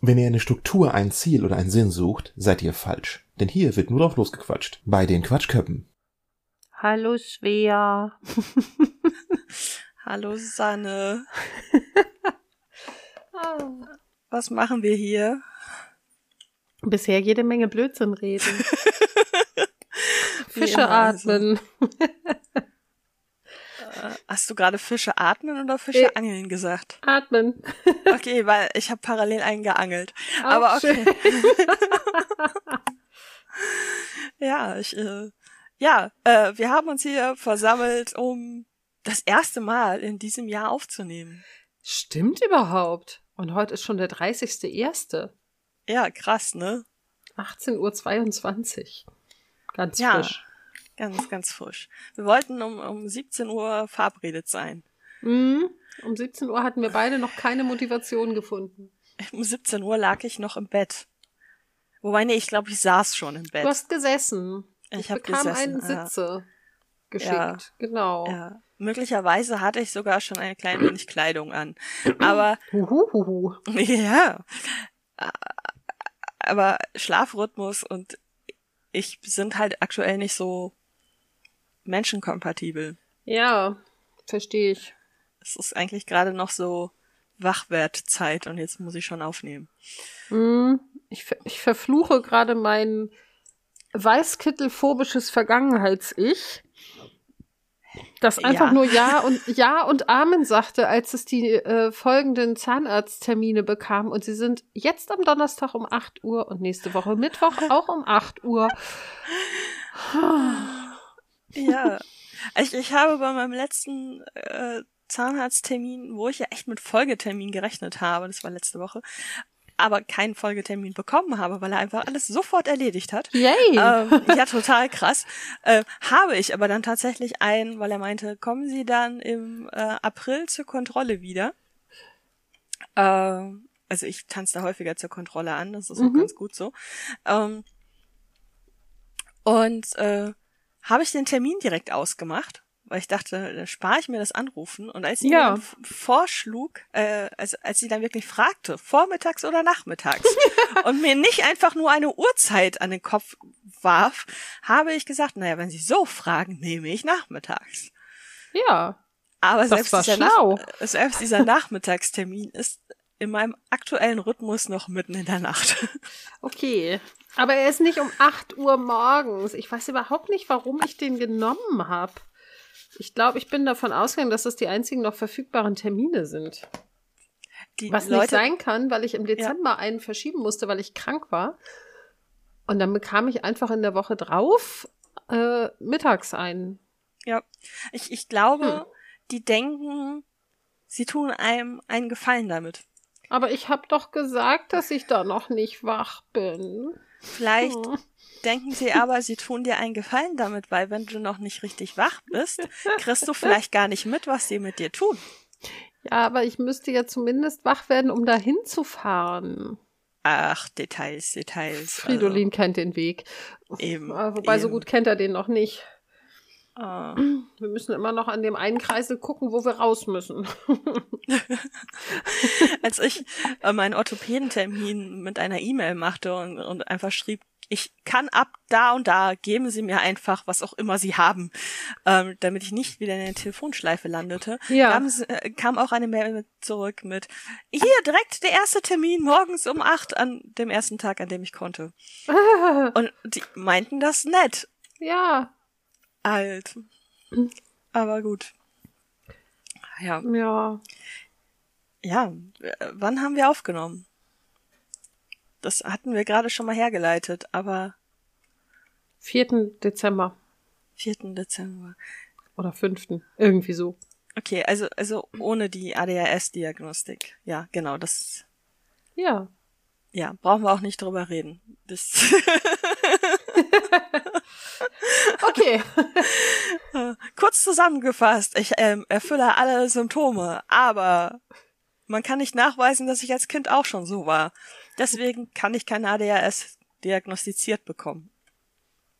Wenn ihr eine Struktur, ein Ziel oder einen Sinn sucht, seid ihr falsch. Denn hier wird nur drauf losgequatscht. Bei den Quatschköppen. Hallo Svea. Hallo Sanne. Was machen wir hier? Bisher jede Menge Blödsinn reden. Fische also. atmen. Hast du gerade Fische atmen oder Fische Äh. angeln gesagt? Atmen. Okay, weil ich habe parallel einen geangelt. Aber Auch okay. schön. Ja, ich, äh, ja, äh, wir haben uns hier versammelt, um das erste Mal in diesem Jahr aufzunehmen. Stimmt überhaupt. Und heute ist schon der 30.01. Ja, krass, ne? 18.22 Uhr. Ganz Ja. frisch. Ganz, ganz frisch. Wir wollten um, um 17 Uhr verabredet sein. Mhm. Um 17 Uhr hatten wir beide noch keine Motivation gefunden. Um 17 Uhr lag ich noch im Bett. Wobei, nee, ich glaube, ich saß schon im Bett. Du hast gesessen. ich Ich habe bekam gesessen. einen ja. Sitze geschickt. Ja. Genau. Ja. Möglicherweise hatte ich sogar schon ein klein wenig Kleidung an. Aber Huhuhuhu. ja. Aber Schlafrhythmus und ich sind halt aktuell nicht so menschenkompatibel. Ja, verstehe ich. Es ist eigentlich gerade noch so Wachwertzeit und jetzt muss ich schon aufnehmen. Mhm. Ich, ich verfluche gerade mein weißkittelphobisches Vergangenheits-Ich, das einfach Ja. nur Ja und Ja und Amen sagte, als es die äh, folgenden Zahnarzttermine bekam. Und sie sind jetzt am Donnerstag um 8 Uhr und nächste Woche Mittwoch auch um 8 Uhr. Ja. Ich, ich habe bei meinem letzten äh, Zahnarzttermin, wo ich ja echt mit Folgetermin gerechnet habe, das war letzte Woche, aber keinen Folgetermin bekommen habe, weil er einfach alles sofort erledigt hat. Yay! ähm, ja, total krass. Äh, habe ich aber dann tatsächlich einen, weil er meinte, kommen Sie dann im äh, April zur Kontrolle wieder. Äh, also ich tanze da häufiger zur Kontrolle an, das ist auch Mhm. ganz gut so. Ähm, und äh, habe ich den Termin direkt ausgemacht, weil ich dachte, dann spare ich mir das Anrufen. Und als sie Ja. mir vorschlug, äh, also als sie dann wirklich fragte, vormittags oder nachmittags, und mir nicht einfach nur eine Uhrzeit an den Kopf warf, habe ich gesagt, naja, wenn sie so fragen, nehme ich nachmittags. ja. Aber selbst dieser. Nach äh, selbst dieser Nachmittagstermin ist in meinem aktuellen Rhythmus noch mitten in der Nacht. Okay. Aber er ist nicht um 8 Uhr morgens. Ich weiß überhaupt nicht, warum ich den genommen habe. Ich glaube, ich bin davon ausgegangen, dass das die einzigen noch verfügbaren Termine sind. Die Was nicht sein kann, weil ich im Dezember einen verschieben musste, weil ich krank war. Und dann bekam ich einfach in der Woche drauf äh, mittags einen. Ja, ich, ich glaube, Hm. die denken, sie tun einem einen Gefallen damit. Aber ich habe doch gesagt, dass ich da noch nicht wach bin. Vielleicht Hm. denken sie aber, sie tun dir einen Gefallen damit, weil wenn du noch nicht richtig wach bist, kriegst du vielleicht gar nicht mit, was sie mit dir tun. Ja, aber ich müsste ja zumindest wach werden, um dahin zu fahren. Ach, Details, Details. Fridolin kennt den Weg. Also, eben. Ah, Wobei, so eben. gut kennt er den noch nicht. Ah. Wir müssen immer noch an dem einen Kreisel gucken, wo wir raus müssen. als ich äh, meinen Orthopädentermin mit einer E-Mail machte und, und einfach schrieb, ich kann ab da und da, geben Sie mir einfach, was auch immer Sie haben, ähm, damit ich nicht wieder in der Telefonschleife landete, Ja. kam, äh, kam auch eine Mail mit zurück mit, hier direkt der erste Termin morgens um acht an dem ersten Tag, an dem ich konnte. Und die meinten das nett. ja, Alt. Aber gut. Ja, ja. ja, wann haben wir aufgenommen? Das hatten wir gerade schon mal hergeleitet, aber 4. Dezember 4. Dezember. oder 5. Irgendwie so. Okay, also, also ohne die ADHS-Diagnostik. Ja, genau, das, Ja. ja, brauchen wir auch nicht drüber reden. Das, Okay. kurz zusammengefasst, ich ähm, erfülle alle Symptome, aber man kann nicht nachweisen, dass ich als Kind auch schon so war. Deswegen kann ich kein ADHS diagnostiziert bekommen.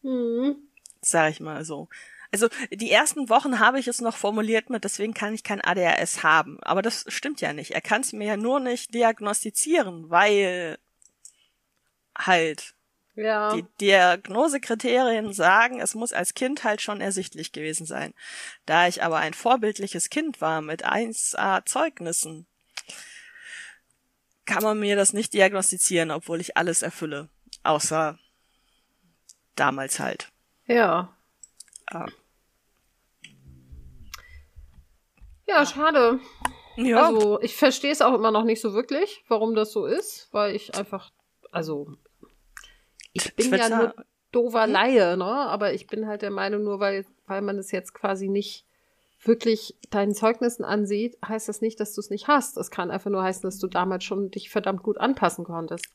hm. Sag ich mal so. Also die ersten Wochen habe ich es noch formuliert mit, deswegen kann ich kein ADHS haben. Aber das stimmt ja nicht. Er kann es mir ja nur nicht diagnostizieren, weil halt Ja. die Diagnosekriterien sagen, es muss als Kind halt schon ersichtlich gewesen sein. Da ich aber ein vorbildliches Kind war mit 1a Zeugnissen, kann man mir das nicht diagnostizieren, obwohl ich alles erfülle. Außer damals halt. Ja. Ja. Ja, schade. Ja, Also, ich verstehe es auch immer noch nicht so wirklich, warum das so ist, weil ich einfach, also, ich bin ja nur doofer Laie, ne? Aber ich bin halt der Meinung, nur weil, weil man es jetzt quasi nicht wirklich deinen Zeugnissen ansieht, heißt das nicht, dass du es nicht hast. Es kann einfach nur heißen, dass du damals schon dich verdammt gut anpassen konntest.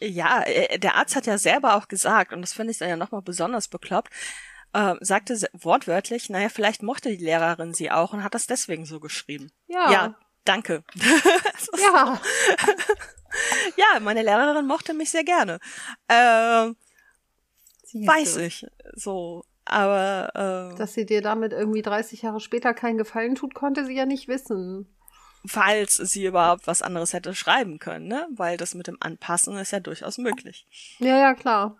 Ja, äh, der Arzt hat ja selber auch gesagt, und das finde ich dann ja nochmal besonders bekloppt, äh, sagte wortwörtlich, naja, vielleicht mochte die Lehrerin sie auch und hat das deswegen so geschrieben. Ja. Ja, danke. Ja. ja, meine Lehrerin mochte mich sehr gerne. Äh, Siehste. weiß ich. So, aber äh, Dass sie dir damit irgendwie 30 Jahre später keinen Gefallen tut, konnte sie ja nicht wissen. falls sie überhaupt was anderes hätte schreiben können, ne? Weil das mit dem Anpassen ist ja durchaus möglich. Ja, ja, klar.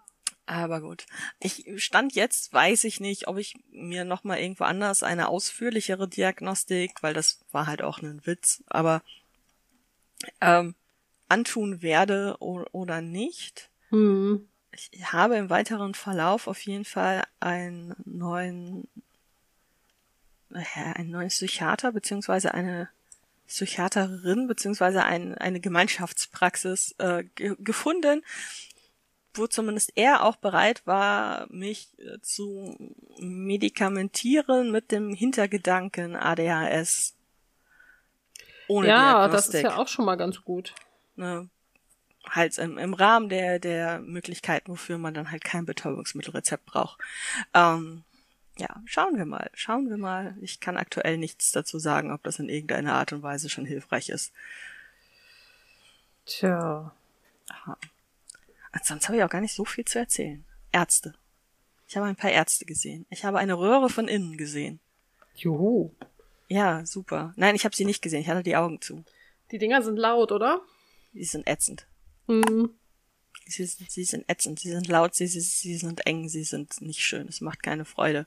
Aber gut. Ich stand jetzt, weiß ich nicht, ob ich mir noch mal irgendwo anders eine ausführlichere Diagnostik, weil das war halt auch ein Witz, aber ähm, antun werde oder nicht. Hm. Ich habe im weiteren Verlauf auf jeden Fall einen neuen, äh, einen neuen Psychiater beziehungsweise eine Psychiaterin beziehungsweise ein, eine Gemeinschaftspraxis äh, ge gefunden, wo zumindest er auch bereit war, mich äh, zu medikamentieren mit dem Hintergedanken ADHS. Ohne Ja, das ist ja auch schon mal ganz gut. ne, halt im, im Rahmen der, der Möglichkeiten, wofür man dann halt kein Betäubungsmittelrezept braucht. Ähm, ja, schauen wir mal, schauen wir mal. Ich kann aktuell nichts dazu sagen, ob das in irgendeiner Art und Weise schon hilfreich ist. Tja. Sonst habe ich auch gar nicht so viel zu erzählen. Ärzte. Ich habe ein paar Ärzte gesehen. Ich habe eine Röhre von innen gesehen. Juhu. Ja, super. Nein, ich habe sie nicht gesehen. Ich hatte die Augen zu. Die Dinger sind laut, oder? Die sind ätzend. Hm. Sie sind, sie sind ätzend, sie sind laut, sie, sie, sie sind eng, sie sind nicht schön. Es macht keine Freude.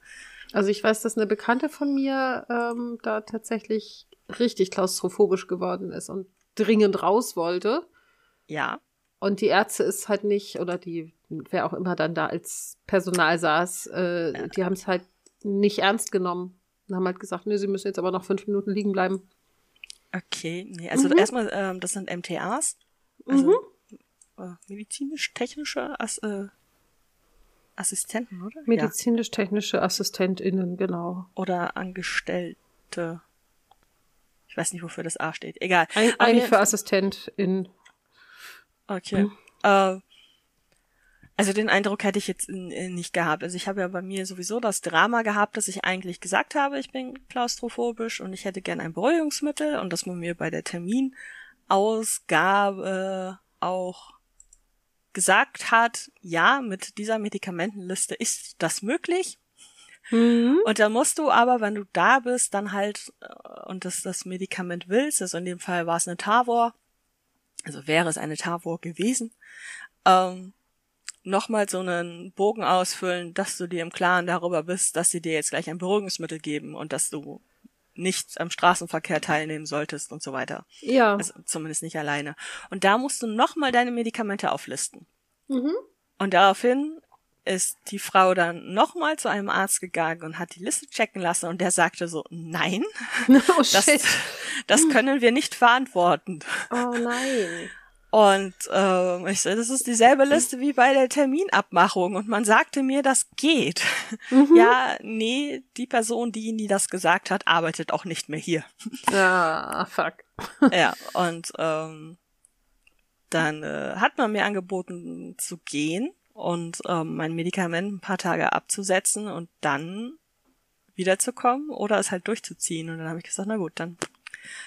Also ich weiß, dass eine Bekannte von mir ähm, da tatsächlich richtig klaustrophobisch geworden ist und dringend raus wollte. Ja. Und die Ärzte ist halt nicht, oder die, wer auch immer dann da als Personal saß, äh, die haben es halt nicht ernst genommen. Und haben halt gesagt, nee, sie müssen jetzt aber noch fünf Minuten liegen bleiben. Okay, nee, also Mhm. erstmal, ähm, das sind MTAs, also äh, medizinisch-technische As äh, Assistenten, oder? Ja. Medizinisch-technische AssistentInnen, genau. Oder Angestellte. Ich weiß nicht, wofür das A steht. Egal. Ein, Aber eigentlich für AssistentInnen. Okay. Mhm. Äh, also den Eindruck hätte ich jetzt äh, nicht gehabt. Also ich habe ja bei mir sowieso das Drama gehabt, dass ich eigentlich gesagt habe, ich bin klaustrophobisch und ich hätte gern ein Beruhigungsmittel und dass man mir bei der Terminausgabe auch gesagt hat, ja, mit dieser Medikamentenliste ist das möglich. Mhm. Und dann musst du aber, wenn du da bist, dann halt äh, und das, das Medikament willst, also in dem Fall war es eine Tavor, also wäre es eine Tavor gewesen, ähm, nochmal so einen Bogen ausfüllen, dass du dir im Klaren darüber bist, dass sie dir jetzt gleich ein Beruhigungsmittel geben und dass du nicht am Straßenverkehr teilnehmen solltest und so weiter. Ja. Also zumindest nicht alleine. Und da musst du nochmal deine Medikamente auflisten. Mhm. Und daraufhin ist die Frau dann nochmal zu einem Arzt gegangen und hat die Liste checken lassen und der sagte so, nein, Oh das, shit. das können wir nicht verantworten. Oh nein. Und ähm, ich so, das ist dieselbe Liste wie bei der Terminabmachung und man sagte mir, das geht. Mhm. Ja, nee, die Person, die Ihnen das gesagt hat, arbeitet auch nicht mehr hier. Ah, fuck. ja, und ähm, dann äh, hat man mir angeboten zu gehen und ähm, mein Medikament ein paar Tage abzusetzen und dann wiederzukommen oder es halt durchzuziehen. Und dann habe ich gesagt, na gut, dann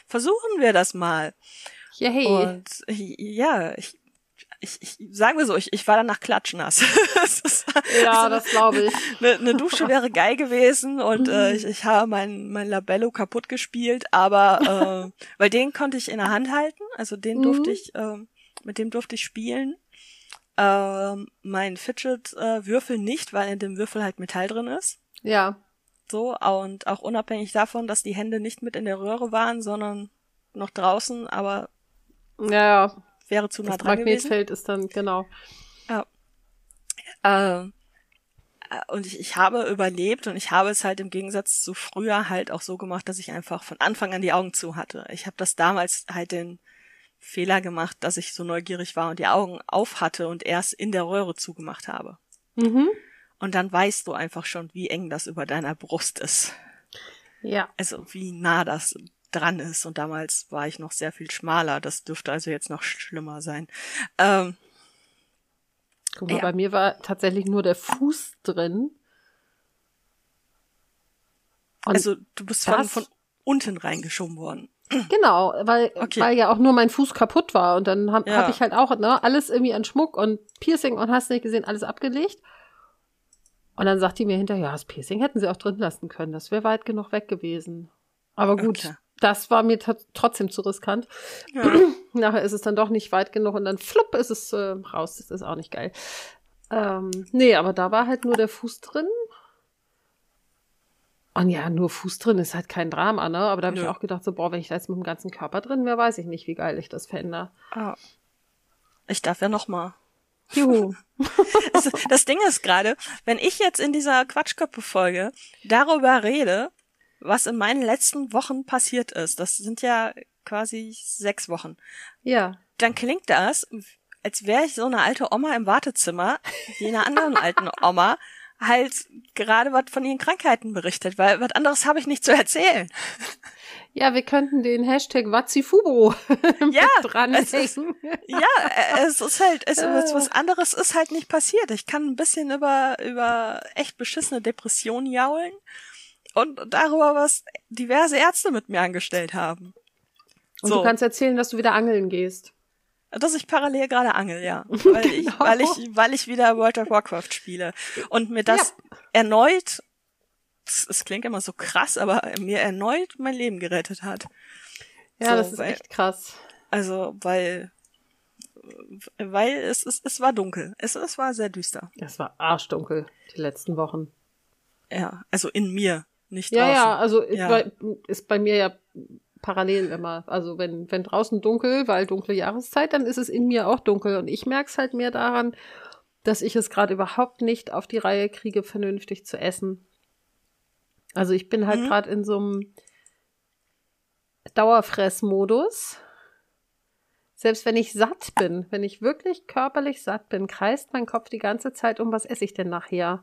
versuchen wir das mal. Yay. Und ja, ich, ich, ich sagen wir so, ich, ich war danach klatschnass. das ja, also, das glaube ich. Eine, eine Dusche wäre geil gewesen und äh, mhm. ich, ich habe mein, mein Labello kaputt gespielt, aber äh, weil den konnte ich in der Hand halten, also den durfte mhm. ich, äh, mit dem durfte ich spielen. Äh, mein Fidget-Würfel äh, nicht, weil in dem Würfel halt Metall drin ist. Ja. So, und auch unabhängig davon, dass die Hände nicht mit in der Röhre waren, sondern noch draußen, aber ja, ja. wäre zu nah das dran Magnetfeld gewesen. ist dann, genau. Ja. Ähm, äh, und ich, ich habe überlebt und ich habe es halt im Gegensatz zu früher halt auch so gemacht, dass ich einfach von Anfang an die Augen zu hatte. Ich habe das damals halt den Fehler gemacht, dass ich so neugierig war und die Augen auf hatte und erst in der Röhre zugemacht habe. Mhm. Und dann weißt du einfach schon, wie eng das über deiner Brust ist. Ja. Also wie nah das dran ist. Und damals war ich noch sehr viel schmaler. Das dürfte also jetzt noch schlimmer sein. Ähm, Guck mal, ja. bei mir war tatsächlich nur der Fuß drin. Und also du bist von, von unten reingeschoben worden. Genau, weil, okay. weil ja auch nur mein Fuß kaputt war. Und dann habe ja. hab ich halt auch ne, alles irgendwie an Schmuck und Piercing und hast nicht gesehen, alles abgelegt. Und dann sagt die mir hinterher, ja, das Piercing hätten sie auch drin lassen können. Das wäre weit genug weg gewesen. Aber gut, okay. das war mir trotzdem zu riskant. Ja. Nachher ist es dann doch nicht weit genug und dann flupp ist es äh, raus. Das ist auch nicht geil. Ähm, nee, aber da war halt nur der Fuß drin. Und ja, nur Fuß drin ist halt kein Drama, ne? Aber da habe ich auch gedacht, so, boah, wenn ich da jetzt mit dem ganzen Körper drin wäre, weiß ich nicht, wie geil ich das fände. Ah. Ich darf ja noch mal. Juhu. das, das Ding ist gerade, wenn ich jetzt in dieser Quatschköpfe-Folge darüber rede, was in meinen letzten Wochen passiert ist, das sind ja quasi sechs Wochen. Ja. Dann klingt das, als wäre ich so eine alte Oma im Wartezimmer, wie einer anderen alten Oma, halt gerade was von ihren Krankheiten berichtet, weil was anderes habe ich nicht zu erzählen. Ja, wir könnten den Hashtag Wazifubo ja, dranhängen. ja, es ist halt, es, was anderes ist halt nicht passiert. Ich kann ein bisschen über, über echt beschissene Depressionen jaulen und darüber, was diverse Ärzte mit mir angestellt haben. Und so. du kannst erzählen, dass du wieder angeln gehst. Dass ich parallel gerade angel, ja. Weil, genau. ich, weil, ich, weil ich wieder World of Warcraft spiele. Und mir das ja. erneut es klingt immer so krass, aber mir erneut mein Leben gerettet hat. Ja, so, das ist weil, echt krass. Also, weil, weil es, es, es war dunkel. Es, es war sehr düster. Es war arschdunkel, die letzten Wochen. Ja, also in mir, nicht ja, draußen. Ja, also ja. Bei, ist bei mir ja parallel immer. Also wenn, wenn draußen dunkel, weil dunkle Jahreszeit, dann ist es in mir auch dunkel. Und ich merke es halt mehr daran, dass ich es gerade überhaupt nicht auf die Reihe kriege, vernünftig zu essen. Also ich bin halt mhm. gerade in so einem Dauerfressmodus. Selbst wenn ich satt bin, wenn ich wirklich körperlich satt bin, kreist mein Kopf die ganze Zeit um, was esse ich denn nachher?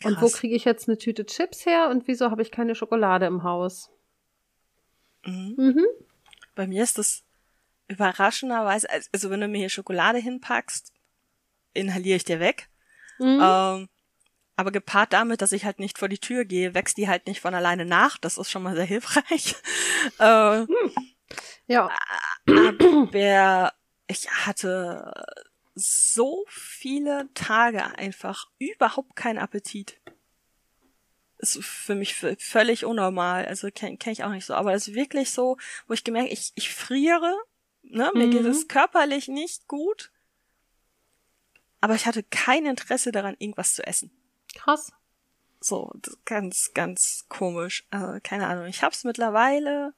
Krass. Und wo kriege ich jetzt eine Tüte Chips her und wieso habe ich keine Schokolade im Haus? Mhm. Mhm. Bei mir ist das überraschenderweise, also wenn du mir hier Schokolade hinpackst, inhaliere ich dir weg. Mhm. Ähm, aber gepaart damit, dass ich halt nicht vor die Tür gehe, wächst die halt nicht von alleine nach. Das ist schon mal sehr hilfreich. äh, ja. Aber ich hatte so viele Tage einfach überhaupt keinen Appetit. Ist für mich völlig unnormal. Also kenne kenn ich auch nicht so. Aber es ist wirklich so, wo ich gemerkt, ich, ich friere, ne? Mir mhm. geht es körperlich nicht gut. Aber ich hatte kein Interesse daran, irgendwas zu essen. Krass. So, ganz, ganz komisch. Also, keine Ahnung. Ich habe es mittlerweile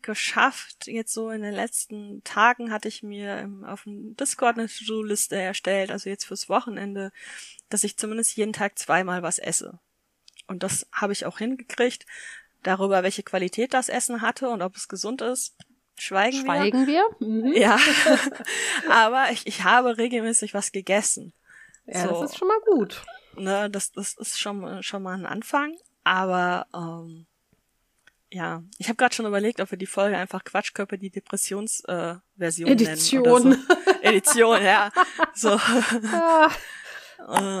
geschafft. Jetzt so in den letzten Tagen hatte ich mir im, auf dem Discord eine To-Do-Liste erstellt, also jetzt fürs Wochenende, dass ich zumindest jeden Tag zweimal was esse. Und das habe ich auch hingekriegt. Darüber, welche Qualität das Essen hatte und ob es gesund ist, schweigen, schweigen wir. Schweigen wir? Mhm. Ja. Aber ich, ich habe regelmäßig was gegessen. Ja, so. das ist schon mal gut. Ne, das, das ist schon, schon mal ein Anfang. Aber ähm, ja, ich habe gerade schon überlegt, ob wir die Folge einfach Quatschkörper die Depressionsversion äh, Edition. nennen. So. Edition, ja. So. Ja. äh,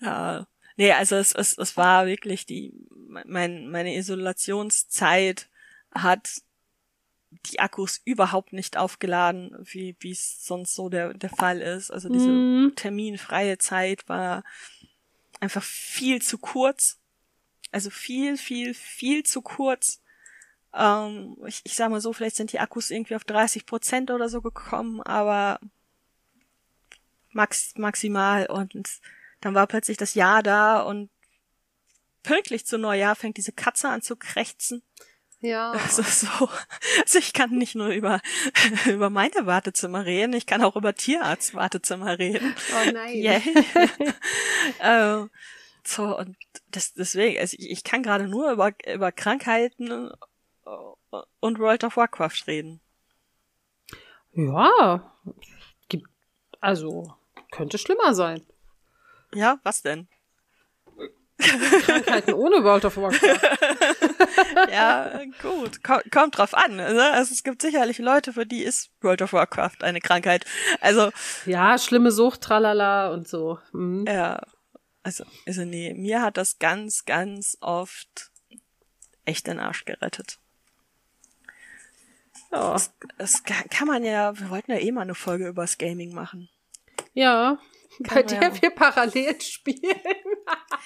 ja. Nee, also es, es, es war wirklich die, mein, meine Isolationszeit hat die Akkus überhaupt nicht aufgeladen, wie wie es sonst so der der Fall ist. Also diese Mhm. terminfreie Zeit war einfach viel zu kurz. Also viel, viel, viel zu kurz. Ähm, ich, ich sag mal so, vielleicht sind die Akkus irgendwie auf 30 Prozent oder so gekommen, aber max, maximal und dann war plötzlich das Jahr da und pünktlich zu Neujahr fängt diese Katze an zu krächzen. Ja. Also so, also ich kann nicht nur über, über meine Wartezimmer reden, ich kann auch über Tierarzt-Wartezimmer reden. Oh nein. Yay. ähm, so, und das, deswegen, also ich, ich kann gerade nur über, über Krankheiten äh, und World of Warcraft reden. Ja. Gibt, also, könnte schlimmer sein. Ja, was denn? Krankheiten ohne World of Warcraft. Ja, gut, kommt, kommt drauf an. Ne? Also es gibt sicherlich Leute, für die ist World of Warcraft eine Krankheit. Also, Ja, schlimme Sucht, tralala und so. Mhm. ja, also, also nee, mir hat das ganz, ganz oft echt den Arsch gerettet. Ja. Das ka- kann man ja, wir wollten ja eh mal eine Folge übers Gaming machen. ja. Bei man der wir parallel spielen.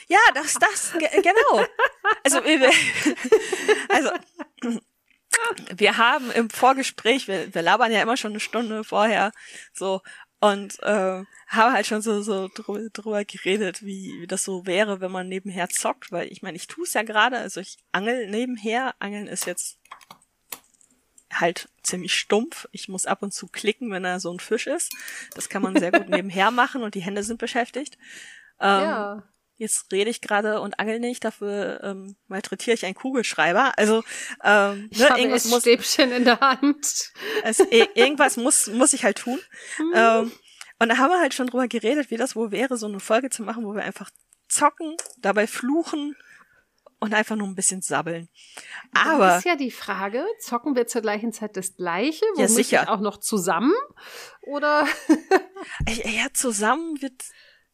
Ja, das, das, ge- genau. Also, wir, also, wir haben im Vorgespräch, wir, wir labern ja immer schon eine Stunde vorher, so, und äh, haben halt schon so, so drüber, drüber geredet, wie, wie das so wäre, wenn man nebenher zockt, weil ich meine, ich tue es ja gerade, also ich angel nebenher, angeln ist jetzt halt ziemlich stumpf. Ich muss ab und zu klicken, wenn da so ein Fisch ist. Das kann man sehr gut nebenher machen und die Hände sind beschäftigt. Ähm, ja. Jetzt rede ich gerade und angel nicht, dafür ähm, malträtiere ich einen Kugelschreiber. Also ähm, Ich ne, habe irgendwas, muss, Stäbchen in der Hand. es, irgendwas muss, muss ich halt tun. Mhm. Ähm, und da haben wir halt schon drüber geredet, wie das wohl wäre, so eine Folge zu machen, wo wir einfach zocken, dabei fluchen und einfach nur ein bisschen sabbeln. Das Aber ist ja die Frage, zocken wir zur gleichen Zeit das gleiche, Ja, sicher. auch noch zusammen? Oder ja, zusammen wird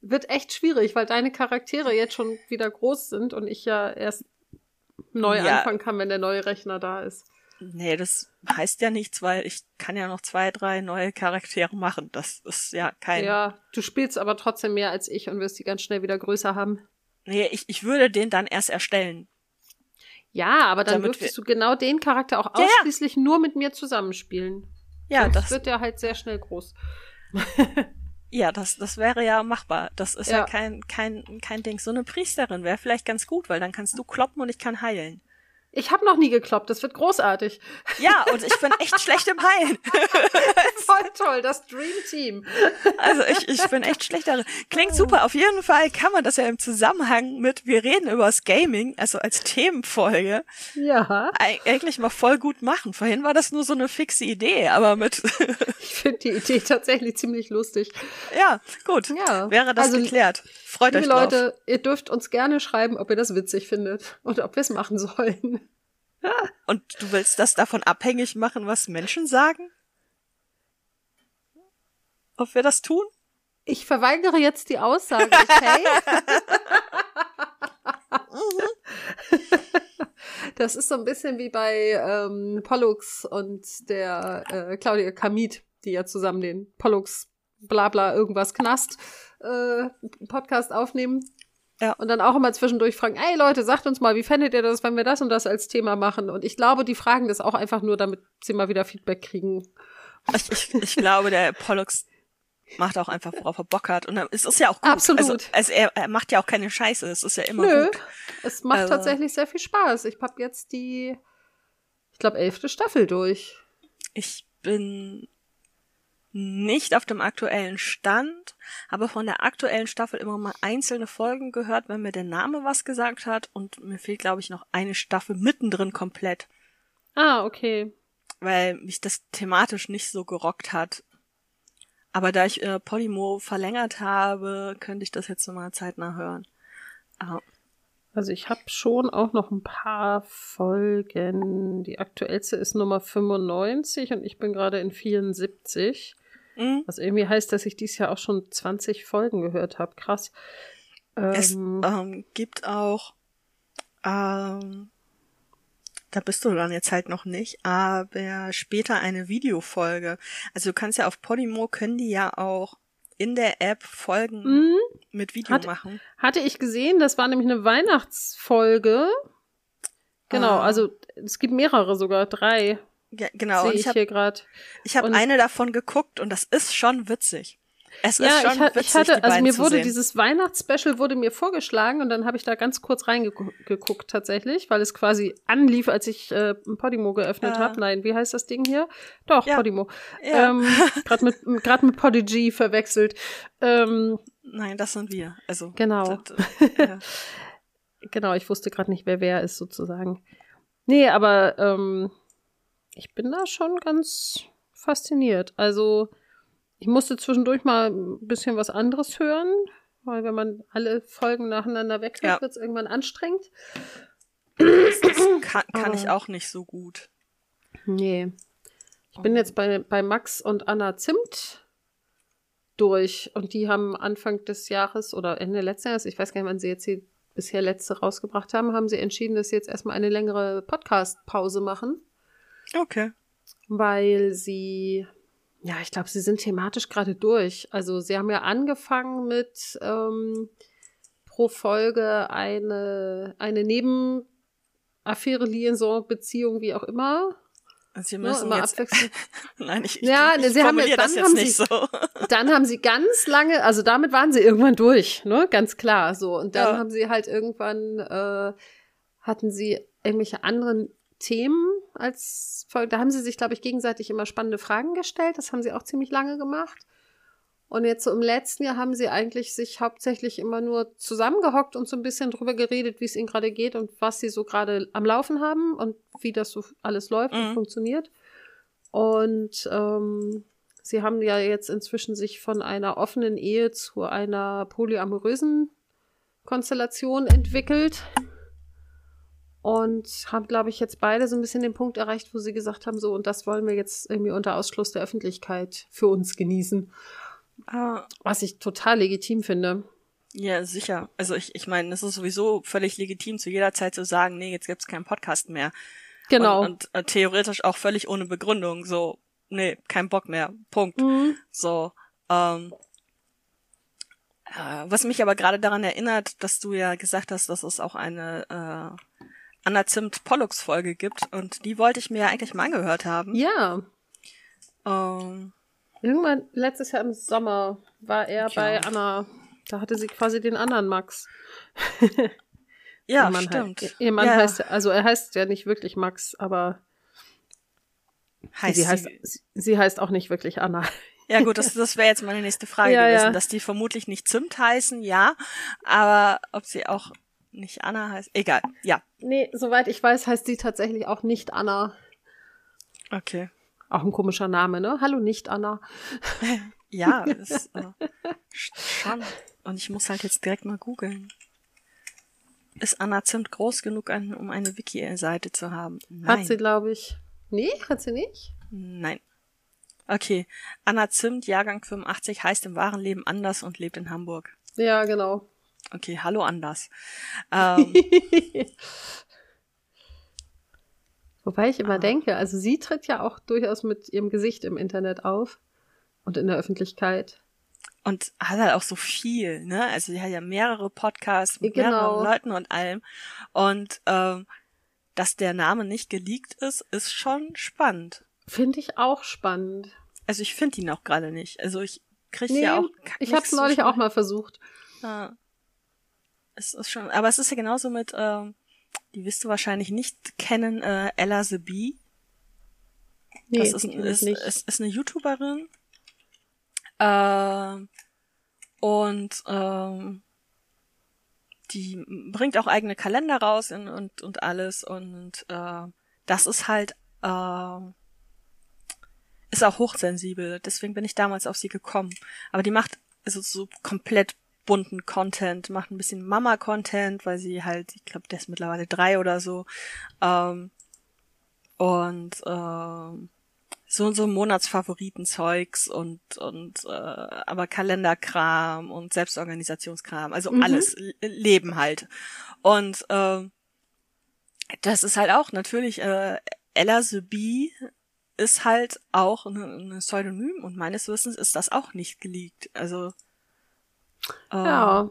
wird echt schwierig, weil deine Charaktere jetzt schon wieder groß sind und ich ja erst neu Ja. anfangen kann, wenn der neue Rechner da ist. Nee, das heißt ja nichts, weil ich kann ja noch zwei, drei neue Charaktere machen. Das ist ja kein. Ja, du spielst aber trotzdem mehr als ich und wirst die ganz schnell wieder größer haben. Nee, ich, ich würde den dann erst erstellen. Ja, aber dann Damit dürftest du genau den Charakter auch Ja, ja. ausschließlich nur mit mir zusammenspielen. Ja, Sonst das, wird der halt sehr schnell groß. ja, das, das wäre ja machbar. Das ist ja, Ja. kein, kein, kein Ding. So eine Priesterin wäre vielleicht ganz gut, weil dann kannst du kloppen und ich kann heilen. Ich habe noch nie gekloppt, das wird großartig. Ja, und ich bin echt schlecht im Heilen. Voll toll, das Dream Team. Also ich, ich bin echt schlecht darin. Klingt super. Auf jeden Fall kann man das ja im Zusammenhang mit wir reden über das Gaming, also als Themenfolge, Ja, eig- eigentlich mal voll gut machen. Vorhin war das nur so eine fixe Idee, aber mit, ich finde die Idee tatsächlich ziemlich lustig. ja, gut. Ja, Wäre das also, geklärt. Freut Liebe euch drauf. Leute, ihr dürft uns gerne schreiben, ob ihr das witzig findet und ob wir es machen sollen. Und du willst das davon abhängig machen, was Menschen sagen? Ob wir das tun? Ich verweigere jetzt die Aussage, okay? Das ist so ein bisschen wie bei ähm, Pollux und der äh, Claudia Kamit, die ja zusammen den Pollux Blabla irgendwas Knast äh, Podcast aufnehmen. Ja. Und dann auch immer zwischendurch fragen, ey Leute, sagt uns mal, wie fändet ihr das, wenn wir das und das als Thema machen? Und ich glaube, die fragen das auch einfach nur, damit sie mal wieder Feedback kriegen. Ich, ich, ich glaube, der Pollux macht auch einfach, worauf er Bock hat. Und es ist ja auch gut. Absolut. Also, also er, er macht ja auch keine Scheiße. Es ist ja immer Nö, gut. es macht Also- tatsächlich sehr viel Spaß. Ich habe jetzt die, ich glaube, elfte Staffel durch. Ich bin nicht auf dem aktuellen Stand, habe von der aktuellen Staffel immer mal einzelne Folgen gehört, wenn mir der Name was gesagt hat. Und mir fehlt, glaube ich, noch eine Staffel mittendrin komplett, Ah, okay. weil mich das thematisch nicht so gerockt hat. Aber da ich äh, Polymo verlängert habe, könnte ich das jetzt nochmal zeitnah hören. Aber Also ich habe schon auch noch ein paar Folgen. Die aktuellste ist Nummer 95 und ich bin gerade in 74. mh, Was irgendwie heißt, dass ich dieses Jahr auch schon 20 Folgen gehört habe. Krass. es Ähm, ähm, gibt auch ähm, da bist du dann jetzt halt noch nicht, aber später eine Videofolge. Also du kannst ja auf Podimo können die ja auch in der App Folgen Mhm. mit Video Hat- machen. Hatte ich gesehen, das war nämlich eine Weihnachtsfolge. Genau, Ah. also es gibt mehrere sogar, drei Ja, genau. sehe ich, ich habe hier gerade. ich hab und- eine davon geguckt und das ist schon witzig. Es Ja, ist schon ich, ha- witzig, ich hatte, also mir wurde sehen. dieses Weihnachtsspecial wurde mir vorgeschlagen und dann habe ich da ganz kurz reingeguckt tatsächlich, weil es quasi anlief, als ich äh, Podimo geöffnet Ah. habe. Nein, wie heißt das Ding hier? Doch, Ja. Podimo. ja. Ähm, gerade mit, gerade mit Podigy verwechselt. Ähm, Nein, das sind wir. Also Genau. das- das- ja. genau, ich wusste gerade nicht, wer wer ist sozusagen. Nee, aber ähm, ich bin da schon ganz fasziniert. Also ich musste zwischendurch mal ein bisschen was anderes hören, weil wenn man alle Folgen nacheinander weghört, Ja. wird es irgendwann anstrengend. Das kann, kann ich auch nicht so gut. Nee. Ich bin jetzt bei, bei Max und Anna Zimt durch und die haben Anfang des Jahres oder Ende letzten Jahres, ich weiß gar nicht, wann sie jetzt die bisher letzte rausgebracht haben, haben sie entschieden, dass sie jetzt erstmal eine längere Podcast-Pause machen, Okay. weil sie, ja, ich glaube, sie sind thematisch gerade durch. Also sie haben ja angefangen mit ähm, pro Folge eine, eine Nebenaffäre, Liaison, Beziehung, wie auch immer. Also wir Ne, müssen immer jetzt. abwechselnd. Nein, ich, Ja, ich, ne, ich sie haben ja- das dann jetzt haben nicht sie- so. Dann haben sie ganz lange, also damit waren sie irgendwann durch, ne? Ganz klar. So. Und dann Ja. haben sie halt irgendwann, äh, hatten sie irgendwelche anderen Themen als Folge. Da haben sie sich, glaube ich, gegenseitig immer spannende Fragen gestellt. Das haben sie auch ziemlich lange gemacht. Und jetzt so im letzten Jahr haben sie eigentlich sich hauptsächlich immer nur zusammengehockt und so ein bisschen drüber geredet, wie es ihnen gerade geht und was sie so gerade am Laufen haben und wie das so alles läuft und Mhm. funktioniert. Und ähm, sie haben ja jetzt inzwischen sich von einer offenen Ehe zu einer polyamorösen Konstellation entwickelt. Und haben, glaube ich, jetzt beide so ein bisschen den Punkt erreicht, wo sie gesagt haben, so, und das wollen wir jetzt irgendwie unter Ausschluss der Öffentlichkeit für uns genießen. Ah, Was ich total legitim finde. ja, sicher. Also ich, ich meine, es ist sowieso völlig legitim, zu jeder Zeit zu sagen, nee, jetzt gibt's keinen Podcast mehr. Genau. Und, und äh, theoretisch auch völlig ohne Begründung. So, nee, kein Bock mehr. Punkt. Mhm. So, ähm, äh, was mich aber gerade daran erinnert, dass du ja gesagt hast, dass es auch eine äh, Anna Zimt Pollux Folge gibt und die wollte ich mir ja eigentlich mal angehört haben. Ja. Ähm, Irgendwann letztes Jahr im Sommer war er Ja. bei Anna. Da hatte sie quasi den anderen Max. ja, Mann stimmt. Halt, ihr Mann ja, heißt, also er heißt ja nicht wirklich Max, aber heißt sie, heißt, sie, sie heißt auch nicht wirklich Anna. Ja gut, das, das wäre jetzt meine nächste Frage Ja, gewesen, ja. dass die vermutlich nicht Zimt heißen, ja, aber ob sie auch nicht Anna heißt, egal, ja, Nee, soweit ich weiß, heißt sie tatsächlich auch nicht Anna. okay. Auch ein komischer Name, ne? Hallo, nicht Anna. Ja, ist äh, schon. Und ich muss halt jetzt direkt mal googeln. Ist Anna Zimt groß genug, an, um eine Wiki-Seite zu haben? Nein. Hat sie, glaube ich. Nee, hat sie nicht? Nein. Okay. Anna Zimt, Jahrgang 85, heißt im wahren Leben anders und lebt in Hamburg. Ja, genau. Okay, hallo anders. Ähm, Wobei ich immer Ah. denke, also sie tritt ja auch durchaus mit ihrem Gesicht im Internet auf und in der Öffentlichkeit. und hat halt auch so viel, ne? Also sie hat ja mehrere Podcasts mit Genau. mehreren Leuten und allem. Und ähm, dass der Name nicht geleakt ist, ist schon spannend. Finde ich auch spannend. Also ich finde ihn auch gerade nicht. Also ich kriege Nee, ja auch. ich habe es neulich auch mal versucht. Ja. Es ist schon, aber es ist ja genauso mit, ähm, die wirst du wahrscheinlich nicht kennen, äh, Ella the Bee. Nee, das ist, ist, ist, ist eine YouTuberin. Ähm, und ähm, die bringt auch eigene Kalender raus und, und, und alles. Und äh, das ist halt äh, ist auch hochsensibel. Deswegen bin ich damals auf sie gekommen. Aber die macht also so komplett bunten Content, macht ein bisschen Mama-Content, weil sie halt, ich glaube, der ist mittlerweile drei oder so. Ähm, und ähm, so so Monatsfavoriten-Zeugs und und äh, aber Kalenderkram und Selbstorganisationskram, also Mhm. alles Leben halt. Und ähm, Das ist halt auch natürlich, äh, Ella the Bee ist halt auch ein ne Pseudonym und meines Wissens ist das auch nicht geleakt. Also äh, Ja.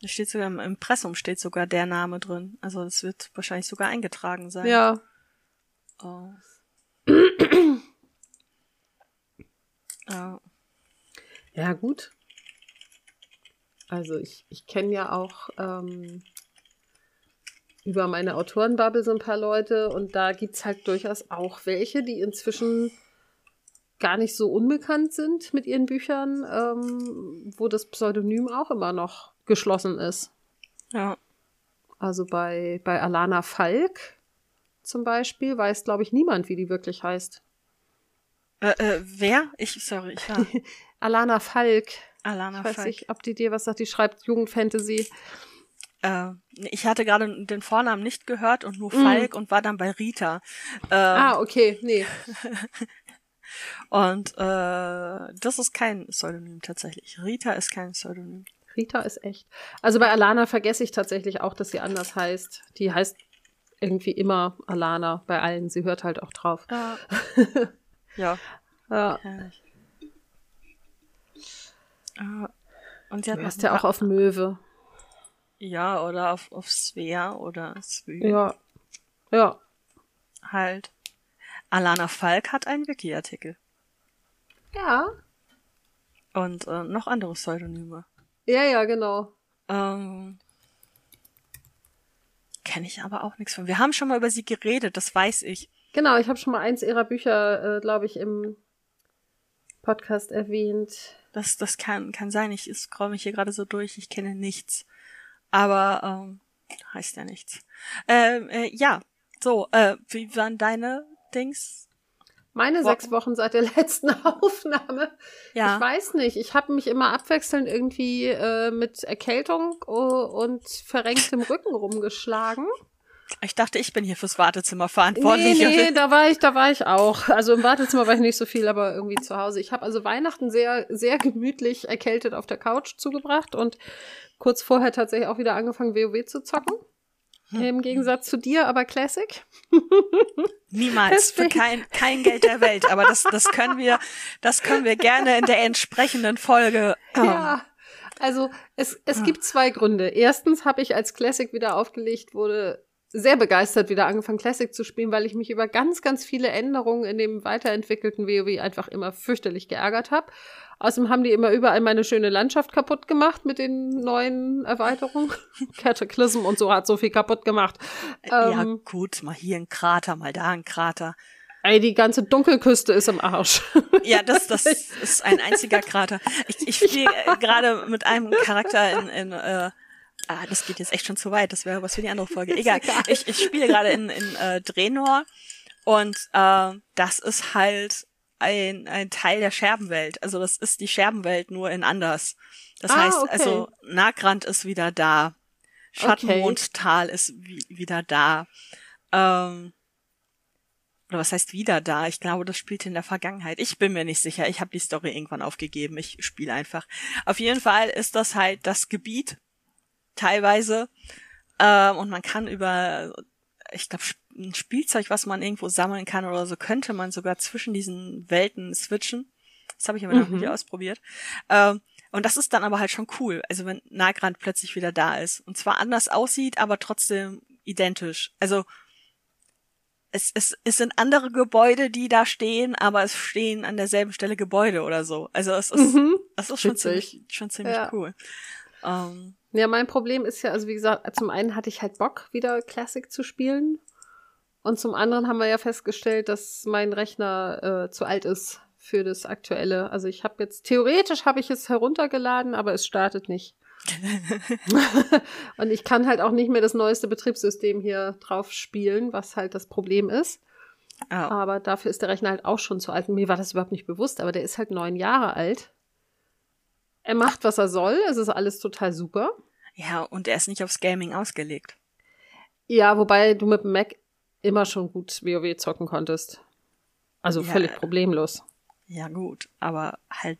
da steht sogar im Impressum steht sogar der Name drin. Also es wird wahrscheinlich sogar eingetragen sein. Ja. Oh. Ja. Ja, gut. Also ich, ich kenne ja auch ähm, über meine Autorenbubble so ein paar Leute und da gibt's halt durchaus auch welche, die inzwischen gar nicht so unbekannt sind mit ihren Büchern, ähm, wo das Pseudonym auch immer noch geschlossen ist. ja. Also bei, bei Alana Falk zum Beispiel weiß, glaube ich, niemand, wie die wirklich heißt. Äh, äh, wer? Ich, sorry, ich war Alana Falk. Alana Ich weiß Falk. nicht, ob die dir was sagt. Die schreibt Jugendfantasy. Äh, ich hatte gerade den Vornamen nicht gehört und nur Falk und war dann bei Rita. Äh, Ah, okay. Nee. Und äh, das ist kein Pseudonym tatsächlich. Rita ist kein Pseudonym. Rita ist echt. Also bei Alana vergesse ich tatsächlich auch, dass sie anders heißt. Die heißt irgendwie immer Alana bei allen. Sie hört halt auch drauf. Ja. ja, Ja. herrlich. Äh, und sie hat Du hast ja auch auf Möwe. Ja, oder auf, auf Svea oder Svü. Ja. Ja. Halt. Alana Falk hat einen Wiki-Artikel. Ja. Und äh, noch andere Pseudonyme. Ja, ja, genau. Ähm, Kenne ich aber auch nichts von. Wir haben schon mal über sie geredet, das weiß ich. Genau, ich habe schon mal eins ihrer Bücher, äh, glaube ich, im Podcast erwähnt. Das, das kann, kann sein. Ich scroll mich hier gerade so durch. Ich kenne nichts. Aber ähm, heißt ja nichts. Ähm, äh, ja, so, äh, wie waren deine Dings? Meine Wochen. sechs Wochen seit der letzten Aufnahme. Ja. Ich weiß nicht. Ich habe mich immer abwechselnd irgendwie äh, mit Erkältung äh, und verrenktem Rücken rumgeschlagen. Ich dachte, ich bin hier fürs Wartezimmer verantwortlich. Nee, nee, da war ich, da war ich auch. Also im Wartezimmer war ich nicht so viel, aber irgendwie zu Hause. Ich habe also Weihnachten sehr, sehr gemütlich erkältet auf der Couch zugebracht und kurz vorher tatsächlich auch wieder angefangen, WoW zu zocken. Im Gegensatz zu dir, aber Classic. Niemals, für kein, kein Geld der Welt. Aber das, das können wir, das können wir gerne in der entsprechenden Folge. ähm, Ja. Also es, es gibt zwei Gründe. Erstens habe ich, als Classic wieder aufgelegt wurde, sehr begeistert wieder angefangen, Classic zu spielen, weil ich mich über ganz, ganz viele Änderungen in dem weiterentwickelten WoW einfach immer fürchterlich geärgert habe. Außerdem haben die immer überall meine schöne Landschaft kaputt gemacht mit den neuen Erweiterungen. Cataclysm und so hat so viel kaputt gemacht. ja, Ähm, gut, mal hier ein Krater, mal da ein Krater. ey, die ganze Dunkelküste ist im Arsch. Ja, das, das ist ein einziger Krater. Ich, ich spiele äh, gerade mit einem Charakter in, in äh, ah, das geht jetzt echt schon zu weit, das wäre was für die andere Folge. Egal. egal. Ich, ich spiele gerade in, in äh, Draenor und äh, das ist halt ein, ein Teil der Scherbenwelt. Also das ist die Scherbenwelt nur in anders. Das Ah, heißt, okay. also Nagrand ist wieder da. Schattenmondtal ist wie, wieder da. Ähm, oder was heißt wieder da? Ich glaube, das spielt in der Vergangenheit. Ich bin mir nicht sicher. Ich habe die Story irgendwann aufgegeben. Ich spiele einfach. Auf jeden Fall ist das halt das Gebiet teilweise. Ähm, und man kann über, ich glaube, ein Spielzeug, was man irgendwo sammeln kann oder so, könnte man sogar zwischen diesen Welten switchen. Das habe ich aber noch Mhm. nicht ausprobiert. Ähm, und das ist dann aber halt schon cool. Also wenn Nagrand plötzlich wieder da ist. Und zwar anders aussieht, aber trotzdem identisch. Also es, es, es sind andere Gebäude, die da stehen, aber es stehen an derselben Stelle Gebäude oder so. Also es ist, Mhm. es ist schon Witzig. ziemlich, schon ziemlich Ja. cool. Ähm, Ja, mein Problem ist ja, also wie gesagt, zum einen hatte ich halt Bock, wieder Classic zu spielen. Und zum anderen haben wir ja festgestellt, dass mein Rechner äh, zu alt ist für das aktuelle. Also ich habe jetzt, theoretisch habe ich es heruntergeladen, aber es startet nicht. Und ich kann halt auch nicht mehr das neueste Betriebssystem hier drauf spielen, was halt das Problem ist. ja. Aber dafür ist der Rechner halt auch schon zu alt. Mir war das überhaupt nicht bewusst, aber der ist halt neun Jahre alt. Er macht, was er soll. Es ist alles total super. ja, und er ist nicht aufs Gaming ausgelegt. Ja, wobei du mit dem Mac immer schon gut WoW zocken konntest. Also Ja. völlig problemlos. Ja, gut, aber halt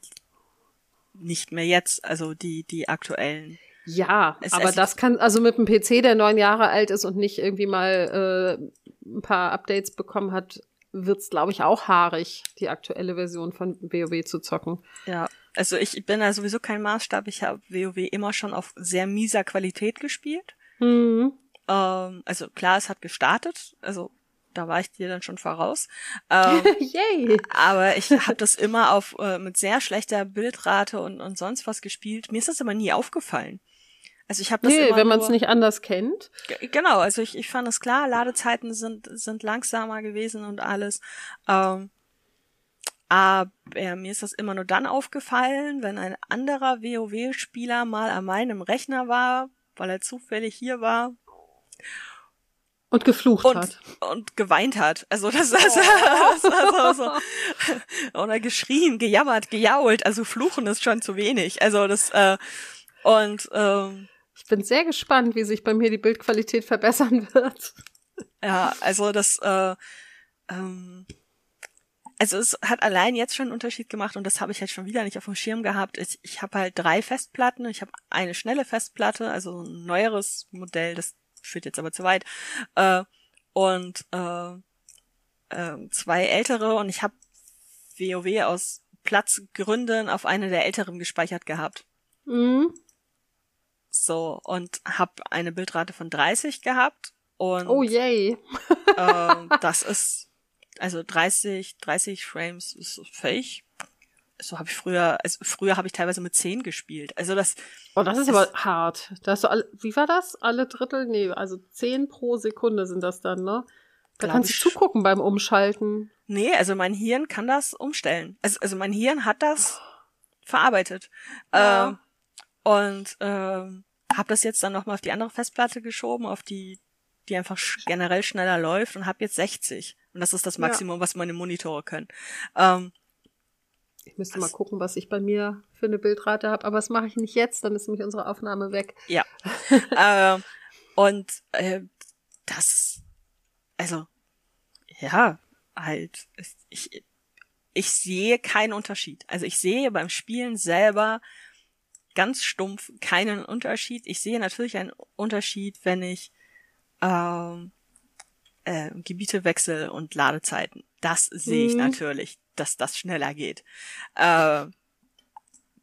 nicht mehr jetzt, also die, die aktuellen Ja, Es- aber es- das kann, also mit einem PC, der neun Jahre alt ist und nicht irgendwie mal äh, ein paar Updates bekommen hat, wird's, glaube ich, auch haarig, die aktuelle Version von WoW zu zocken. Ja, also ich bin da sowieso kein Maßstab. Ich habe WoW immer schon auf sehr mieser Qualität gespielt. Hm. Ähm, also klar, es hat gestartet, also da war ich dir dann schon voraus. Ähm, Yay! aber ich habe das immer auf äh, mit sehr schlechter Bildrate und, und sonst was gespielt. Mir ist das aber nie aufgefallen. Also ich habe das Nee, immer wenn man es nicht anders kennt. Genau, also ich, ich fand es klar, Ladezeiten sind, sind langsamer gewesen und alles. Ähm, aber mir ist das immer nur dann aufgefallen, wenn ein anderer WoW-Spieler mal an meinem Rechner war, weil er zufällig hier war Und geflucht und, hat. und geweint hat. Also das, das, das war so, so. Oder geschrien, gejammert, gejault. Also fluchen ist schon zu wenig. Also das, äh, und ähm, Ich bin sehr gespannt, wie sich bei mir die Bildqualität verbessern wird. Ja, also das, äh, ähm, also es hat allein jetzt schon einen Unterschied gemacht und das habe ich halt schon wieder nicht auf dem Schirm gehabt. Ich, ich habe halt drei Festplatten. Ich habe eine schnelle Festplatte, also ein neueres Modell, das führt jetzt aber zu weit. Äh, und äh, äh, zwei ältere und ich habe WoW aus Platzgründen auf eine der älteren gespeichert gehabt. Mhm. So, und habe eine Bildrate von 30 gehabt. Und Oh yay. ähm, das ist also 30, 30 Frames ist fähig. So habe ich früher, also früher habe ich teilweise mit 10 gespielt. Also das, Oh, das ist Es- aber hart. Da hast du alle, wie war das? Alle Drittel? Nee, also zehn pro Sekunde sind das dann, ne? Da kannst du ich zugucken beim Umschalten. nee, also mein Hirn kann das umstellen. Also, also mein Hirn hat das verarbeitet. Ja. Ähm, und ähm, habe das jetzt dann nochmal auf die andere Festplatte geschoben, auf die, die einfach generell schneller läuft und habe jetzt 60. Und das ist das Ja. Maximum, was meine Monitore können. Ähm, Ich müsste mal gucken, was ich bei mir für eine Bildrate habe, aber das mache ich nicht jetzt, dann ist nämlich unsere Aufnahme weg. Ja. ähm, und äh, das, also, ja, halt, ich, ich sehe keinen Unterschied. Also ich sehe beim Spielen selber ganz stumpf keinen Unterschied. Ich sehe natürlich einen Unterschied, wenn ich ähm, äh, Gebiete wechsle und Ladezeiten. Das sehe ich Mhm. natürlich, dass das schneller geht. Äh,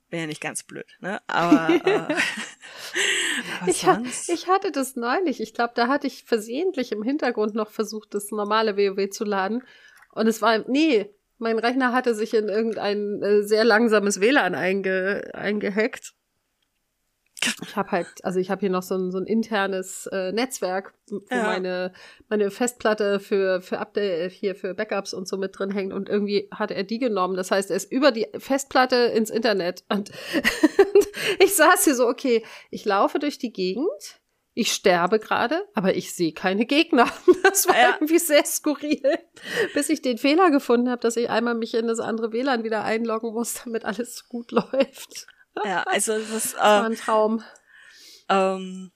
Wäre ja nicht ganz blöd, ne? Aber, äh, Ich, ha ich hatte das neulich. Ich glaube, da hatte ich versehentlich im Hintergrund noch versucht, das normale WoW zu laden. Und es war, nee, mein Rechner hatte sich in irgendein äh, sehr langsames WLAN einge, eingehackt. Ich habe halt, also ich habe hier noch so ein, so ein internes äh, Netzwerk, wo Ja. meine, meine Festplatte für, für Update, hier für Backups und so mit drin hängt und irgendwie hat er die genommen. Das heißt, er ist über die Festplatte ins Internet und ich saß hier so, okay, ich laufe durch die Gegend, ich sterbe gerade, aber ich sehe keine Gegner. Das war Ja. irgendwie sehr skurril, bis ich den Fehler gefunden habe, dass ich einmal mich in das andere WLAN wieder einloggen muss, damit alles gut läuft. Ja, also das, Das war äh, ein Traum. ähm,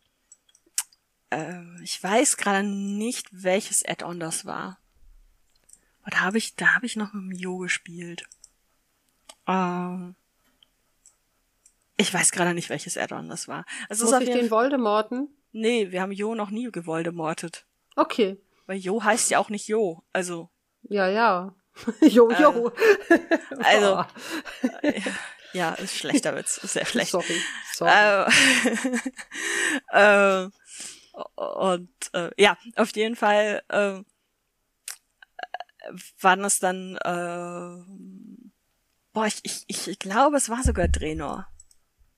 äh, ich weiß gerade nicht, welches Add-on das war. Aber da habe ich, da habe ich noch mit dem Jo gespielt. Ähm, ich weiß gerade nicht, welches Add-on das war. Also es ist Muss ich den Voldemorten? nee, wir haben Jo noch nie gewoldemortet. Okay. Weil Jo heißt ja auch nicht Jo. Also, Ja, ja. jo, jo. also- Boah. Ja, ist schlechter Witz. Ist sehr schlecht. Sorry. Sorry. Äh, äh, und äh, ja, auf jeden Fall äh, waren es dann, äh, boah, ich, ich, ich glaube, es war sogar Draenor.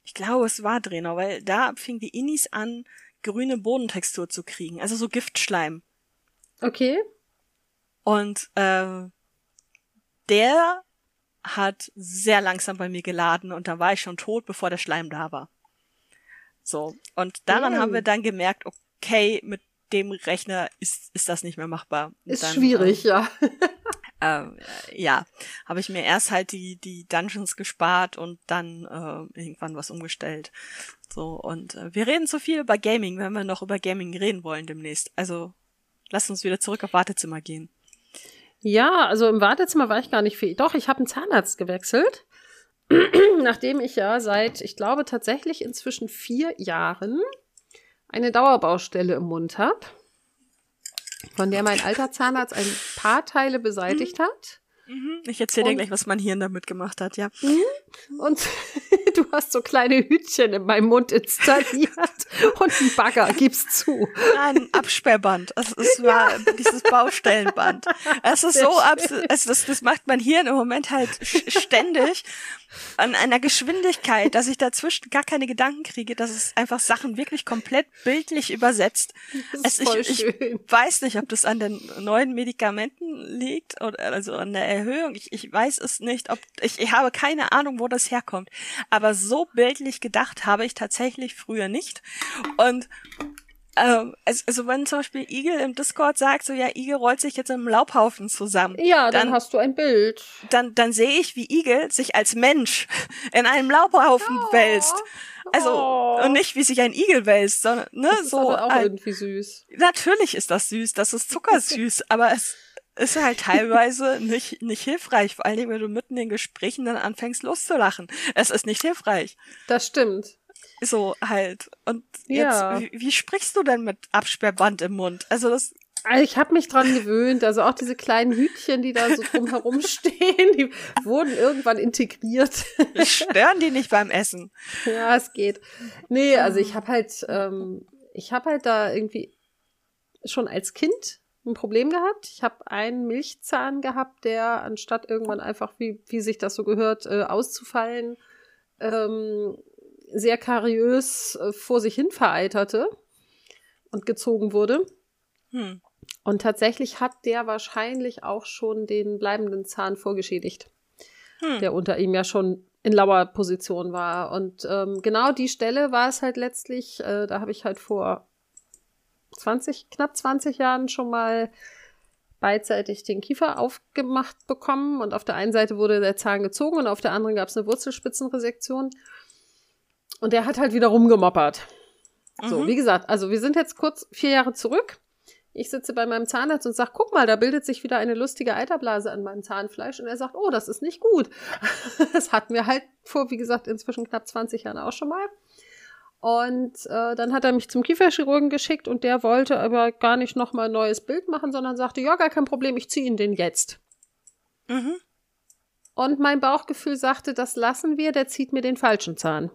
Ich glaube, es war Draenor, weil da fing die Innis an, grüne Bodentextur zu kriegen, also so Giftschleim. Okay. Und äh, der hat sehr langsam bei mir geladen und da war ich schon tot, bevor der Schleim da war. So, und daran Yay. haben wir dann gemerkt, okay, mit dem Rechner ist, ist das nicht mehr machbar. Und Ist dann, schwierig, ja. Äh, äh, ja, habe ich mir erst halt die, die Dungeons gespart und dann äh, irgendwann was umgestellt. So, und äh, wir reden zu viel über Gaming, wenn wir noch über Gaming reden wollen demnächst. Also, lasst uns wieder zurück auf Wartezimmer gehen. Ja, also im Wartezimmer war ich gar nicht viel. Doch, ich habe einen Zahnarzt gewechselt. nachdem ich ja seit, ich glaube tatsächlich inzwischen vier Jahren eine Dauerbaustelle im Mund habe, von der mein alter Zahnarzt ein paar Teile beseitigt hat. Mhm. Ich erzähle dir gleich, was mein Hirn damit gemacht hat, ja. Und du hast so kleine Hütchen in meinem Mund installiert und einen Bagger, gibst zu. Ein Absperrband. Also es war ja. dieses Baustellenband. Es ist Sehr so absurd. Also das, das macht mein Hirn im Moment halt ständig an einer Geschwindigkeit, dass ich dazwischen gar keine Gedanken kriege, dass es einfach Sachen wirklich komplett bildlich übersetzt. Das ist voll ich, schön. ich weiß nicht, ob das an den neuen Medikamenten liegt oder also an der Erhöhung. Ich, ich weiß es nicht, ob ich, ich habe keine Ahnung, wo das herkommt. Aber so bildlich gedacht habe ich tatsächlich früher nicht. Und ähm, also wenn zum Beispiel Igel im Discord sagt, so ja, Igel rollt sich jetzt im Laubhaufen zusammen. Ja, dann, dann hast du ein Bild. Dann, dann sehe ich, wie Igel sich als Mensch in einem Laubhaufen oh. wälzt. Also, oh. und nicht, wie sich ein Igel wälzt, sondern, ne, das ist so. Aber auch ein, irgendwie süß. Natürlich ist das süß, das ist zuckersüß, aber es ist halt teilweise nicht, nicht hilfreich, vor allem, wenn du mitten in den Gesprächen dann anfängst loszulachen. Es ist nicht hilfreich. Das stimmt. So halt. Und jetzt, ja. wie, wie sprichst du denn mit Absperrband im Mund? Also das also ich habe mich dran gewöhnt. Also auch diese kleinen Hütchen, die da so drumherum stehen, die wurden irgendwann integriert. Stören die nicht beim Essen? Ja, es geht. Nee, also ich habe halt, ähm, ich habe halt da irgendwie schon als Kind ein Problem gehabt. Ich habe einen Milchzahn gehabt, der anstatt irgendwann einfach, wie, wie sich das so gehört, äh, auszufallen, ähm, sehr kariös äh, vor sich hin vereiterte und gezogen wurde. Hm. Und tatsächlich hat der wahrscheinlich auch schon den bleibenden Zahn vorgeschädigt, hm. der unter ihm ja schon in lauer Position war. Und ähm, genau die Stelle war es halt letztlich, äh, da habe ich halt vor 20, knapp 20 Jahren schon mal beidseitig den Kiefer aufgemacht bekommen und auf der einen Seite wurde der Zahn gezogen und auf der anderen gab es eine Wurzelspitzenresektion. Und der hat halt wieder rumgemoppert. Mhm. So, wie gesagt, also wir sind jetzt kurz vier Jahre zurück. Ich sitze bei meinem Zahnarzt und sage, guck mal, da bildet sich wieder eine lustige Eiterblase an meinem Zahnfleisch. Und er sagt, oh, das ist nicht gut. das hatten wir halt vor, wie gesagt, inzwischen knapp 20 Jahren auch schon mal. Und äh, dann hat er mich zum Kieferchirurgen geschickt und der wollte aber gar nicht nochmal ein neues Bild machen, sondern sagte, ja, gar kein Problem, ich ziehe ihn den jetzt. Mhm. Und mein Bauchgefühl sagte, das lassen wir, der zieht mir den falschen Zahn.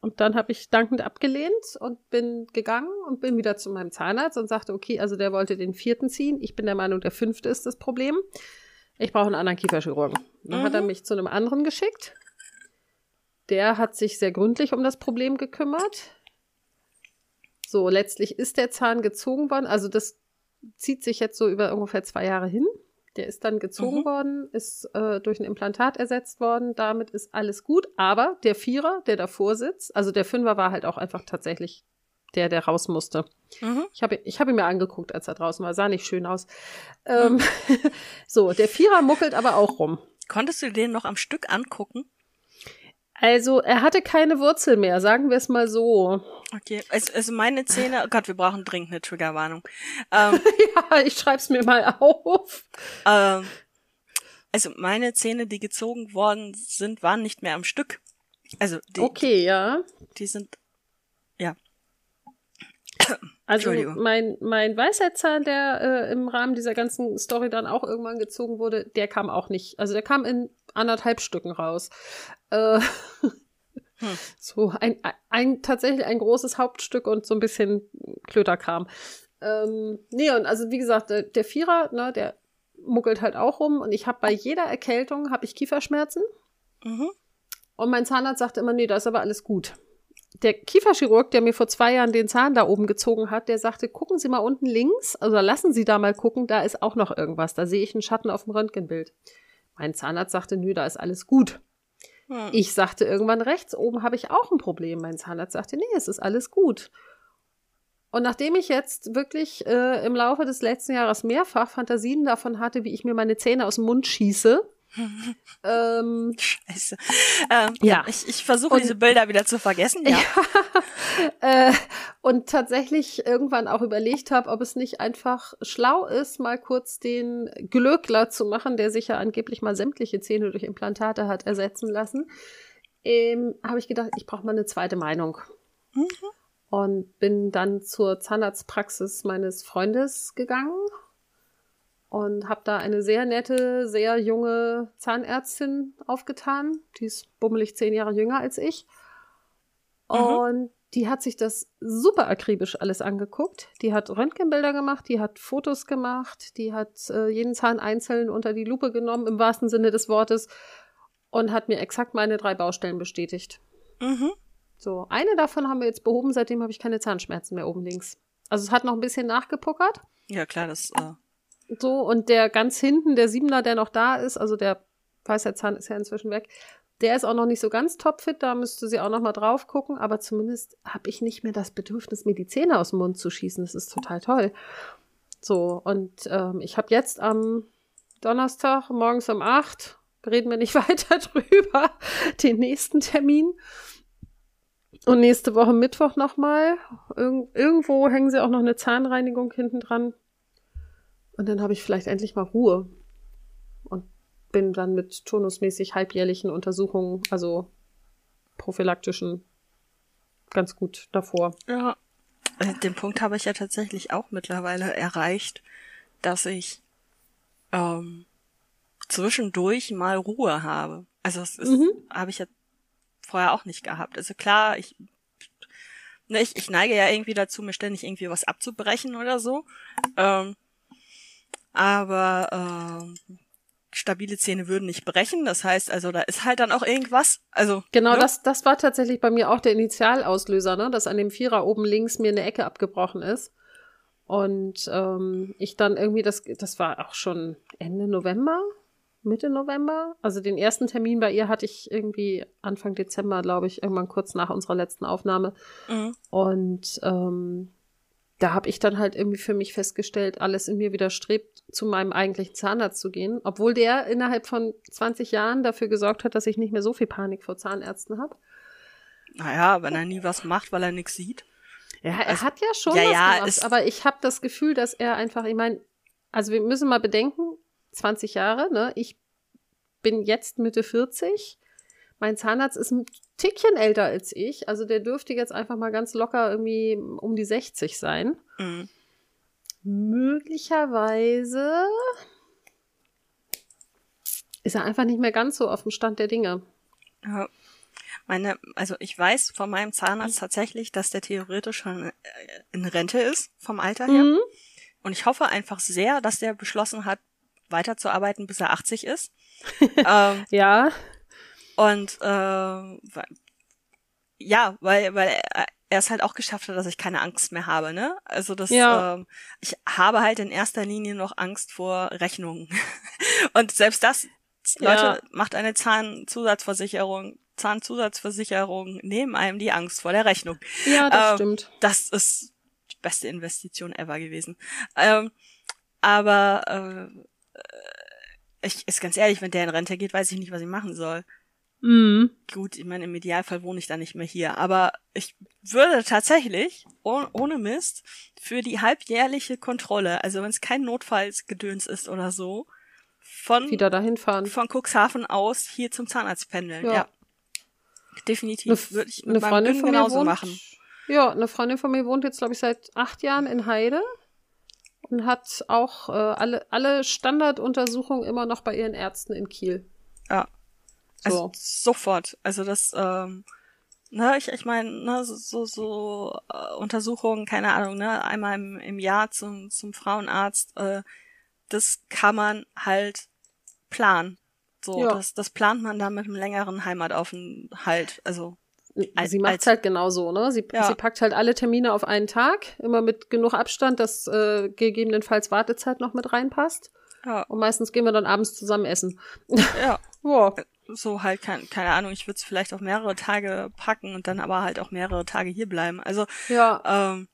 Und dann habe ich dankend abgelehnt und bin gegangen und bin wieder zu meinem Zahnarzt und sagte, okay, also der wollte den vierten ziehen. Ich bin der Meinung, der fünfte ist das Problem. Ich brauche einen anderen Kieferchirurgen. Dann mhm. hat er mhm. mich zu einem anderen geschickt. Der hat sich sehr gründlich um das Problem gekümmert. So, letztlich ist der Zahn gezogen worden. Also das zieht sich jetzt so über ungefähr zwei Jahre hin. Der ist dann gezogen mhm. worden, ist äh, durch ein Implantat ersetzt worden. Damit ist alles gut. Aber der Vierer, der davor sitzt, also der Fünfer war halt auch einfach tatsächlich der, der raus musste. Mhm. Ich habe ich hab ihn mir angeguckt, als er draußen war. Sah nicht schön aus. Ähm, so, der Vierer muckelt aber auch rum. Konntest du den noch am Stück angucken? Also, er hatte keine Wurzel mehr, sagen wir es mal so. Okay, also, meine Zähne, oh Gott, wir brauchen dringend eine Triggerwarnung. Ähm, ja, ich schreib's mir mal auf. Ähm, also meine Zähne, die gezogen worden sind, waren nicht mehr am Stück. Also die, okay, ja. Die sind ja. Also mein mein Weisheitszahn, der äh, im Rahmen dieser ganzen Story dann auch irgendwann gezogen wurde, der kam auch nicht. Also der kam in anderthalb Stücken raus. Äh, hm. So ein, ein tatsächlich ein großes Hauptstück und so ein bisschen Klöterkram. Ähm, nee, und also wie gesagt, der, der Vierer, ne, der muckelt halt auch rum und ich habe bei jeder Erkältung habe ich Kieferschmerzen. Mhm. Und mein Zahnarzt sagte immer, nee, da ist aber alles gut. Der Kieferchirurg, der mir vor zwei Jahren den Zahn da oben gezogen hat, der sagte, gucken Sie mal unten links, also lassen Sie da mal gucken, da ist auch noch irgendwas. Da sehe ich einen Schatten auf dem Röntgenbild. Mein Zahnarzt sagte, nö, da ist alles gut. Hm. Ich sagte irgendwann rechts oben habe ich auch ein Problem. Mein Zahnarzt sagte, nee, es ist alles gut. Und nachdem ich jetzt wirklich äh, im Laufe des letzten Jahres mehrfach Fantasien davon hatte, wie ich mir meine Zähne aus dem Mund schieße, ähm, Scheiße. Ähm, Ja. ja, ich, ich versuche diese Bilder wieder zu vergessen. Ja. äh, und tatsächlich irgendwann auch überlegt habe, ob es nicht einfach schlau ist, mal kurz den Glöckler zu machen, der sich ja angeblich mal sämtliche Zähne durch Implantate hat ersetzen lassen. Ähm, habe ich gedacht, ich brauche mal eine zweite Meinung. Mhm. Und bin dann zur Zahnarztpraxis meines Freundes gegangen und habe da eine sehr nette, sehr junge Zahnärztin aufgetan. Die ist bummelig zehn Jahre jünger als ich. Mhm. Und die hat sich das super akribisch alles angeguckt. Die hat Röntgenbilder gemacht, die hat Fotos gemacht, die hat äh, jeden Zahn einzeln unter die Lupe genommen, im wahrsten Sinne des Wortes, und hat mir exakt meine drei Baustellen bestätigt. Mhm. So, eine davon haben wir jetzt behoben, seitdem habe ich keine Zahnschmerzen mehr oben links. Also es hat noch ein bisschen nachgepuckert. Ja, klar, das. Äh, So, und der ganz hinten, der Siebener, der noch da ist, also der weißer Zahn ist ja inzwischen weg, der ist auch noch nicht so ganz topfit, da müsste sie auch noch mal drauf gucken, aber zumindest habe ich nicht mehr das Bedürfnis, mir die Zähne aus dem Mund zu schießen. Das ist total toll. So, und ähm, ich habe jetzt am Donnerstag morgens um acht, reden wir nicht weiter drüber, den nächsten Termin. Und nächste Woche Mittwoch nochmal. Irg irgendwo hängen sie auch noch eine Zahnreinigung hinten dran. Und dann habe ich vielleicht endlich mal Ruhe. Und bin dann mit turnusmäßig halbjährlichen Untersuchungen, also prophylaktischen, ganz gut davor. ja. Äh, Den Punkt habe ich ja tatsächlich auch mittlerweile erreicht, dass ich ähm, zwischendurch mal Ruhe habe. Also das ist, Mhm. habe ich ja vorher auch nicht gehabt. Also klar, ich, ne, ich, ich neige ja irgendwie dazu, mir ständig irgendwie was abzubrechen oder so. Ähm, aber ähm, stabile Zähne würden nicht brechen. Das heißt, also da ist halt dann auch irgendwas. Also Genau, ne? das, das war tatsächlich bei mir auch der Initialauslöser, ne? dass an dem Vierer oben links mir eine Ecke abgebrochen ist. Und ähm, ich dann irgendwie, das, das war auch schon Ende November, Mitte November. Also den ersten Termin bei ihr hatte ich irgendwie Anfang Dezember, glaube ich, irgendwann kurz nach unserer letzten Aufnahme. Mhm. Und ähm, da habe ich dann halt irgendwie für mich festgestellt, alles in mir widerstrebt, zu meinem eigentlichen Zahnarzt zu gehen, obwohl der innerhalb von 20 Jahren dafür gesorgt hat, dass ich nicht mehr so viel Panik vor Zahnärzten habe. Naja, wenn er nie was macht, weil er nichts sieht. Ja, er Also, hat ja schon ja, was ja, gemacht, aber ich habe das Gefühl, dass er einfach, ich meine, also wir müssen mal bedenken, 20 Jahre, ne? Ich bin jetzt Mitte 40. Mein Zahnarzt ist ein Tickchen älter als ich, also der dürfte jetzt einfach mal ganz locker irgendwie um die 60 sein. Mhm. Möglicherweise ist er einfach nicht mehr ganz so auf dem Stand der Dinge. Ja. Meine, also ich weiß von meinem Zahnarzt tatsächlich, dass der theoretisch schon äh, in Rente ist, vom Alter her. Mhm. Und ich hoffe einfach sehr, dass der beschlossen hat, weiterzuarbeiten, bis er 80 ist. ähm, Ja, und ähm, weil, ja, weil, weil er, es halt auch geschafft hat, dass ich keine Angst mehr habe, ne? Also das, Ja. ähm, ich habe halt in erster Linie noch Angst vor Rechnungen. Und selbst das, Leute, Ja. macht eine Zahnzusatzversicherung, Zahnzusatzversicherung nehmen einem die Angst vor der Rechnung. ja, das Ähm, stimmt. Das ist die beste Investition ever gewesen. Ähm, aber äh, äh, ich ist ganz ehrlich, wenn der in Rente geht, weiß ich nicht, was ich machen soll. Mhm. Gut, ich meine, im Idealfall wohne ich dann nicht mehr hier. Aber ich würde tatsächlich, oh, ohne Mist, für die halbjährliche Kontrolle, also wenn es kein Notfallsgedöns ist oder so, von, Wieder dahin fahren. von Cuxhaven aus hier zum Zahnarzt pendeln. Ja. Ja. Definitiv. Würde ich eine mit meinem Freundin von mir genauso wohnt, machen. Ja, eine Freundin von mir wohnt jetzt, glaube ich, seit acht Jahren in Heide und hat auch äh, alle, alle Standarduntersuchungen immer noch bei ihren Ärzten in Kiel. Ja. Also So. sofort. Also das, ähm, ne, ich, ich meine, ne, so, so, so äh, Untersuchungen, keine Ahnung, ne, einmal im, im Jahr zum, zum Frauenarzt, äh, das kann man halt planen. So, Ja. das, das plant man dann mit einem längeren Heimatauffenhalt. Also, Als- sie macht als- halt genau so, ne? Sie, Ja. sie packt halt alle Termine auf einen Tag, immer mit genug Abstand, dass äh, gegebenenfalls Wartezeit noch mit reinpasst. ja, Und meistens gehen wir dann abends zusammen essen. ja. Ja. So halt, kein, keine Ahnung, ich würde es vielleicht auf mehrere Tage packen und dann aber halt auch mehrere Tage hier bleiben. Also, Ja. ähm,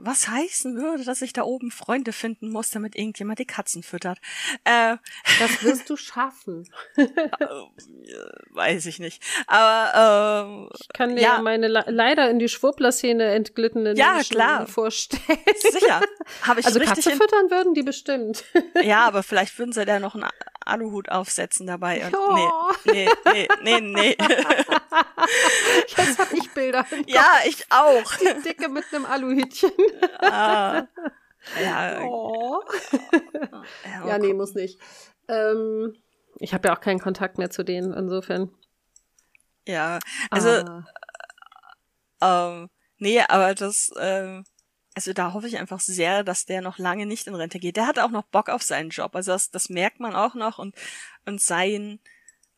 was heißen würde, dass ich da oben Freunde finden muss, damit irgendjemand die Katzen füttert. Äh, das wirst du schaffen. äh, weiß ich nicht. Aber äh, ich kann mir ja. meine leider in die Schwurbler-Szene entglittenen ja, Menschen klar. vorstellen. Sicher. Habe ich also richtig Katze füttern würden die bestimmt. ja, aber vielleicht würden sie da noch einen Aluhut aufsetzen dabei. Und, oh. Nee, nee, nee, nee, nee. Jetzt habe ich Bilder. Ja, ich auch. Die Dicke mit einem Aluhütchen. ah, ja. Oh. Ja, ja, nee, muss nicht. Ähm, ich habe ja auch keinen Kontakt mehr zu denen, insofern. Ja, also, ah. ähm, nee, aber das, ähm, also da hoffe ich einfach sehr, dass der noch lange nicht in Rente geht. Der hat auch noch Bock auf seinen Job. Also das, das merkt man auch noch und, und sein,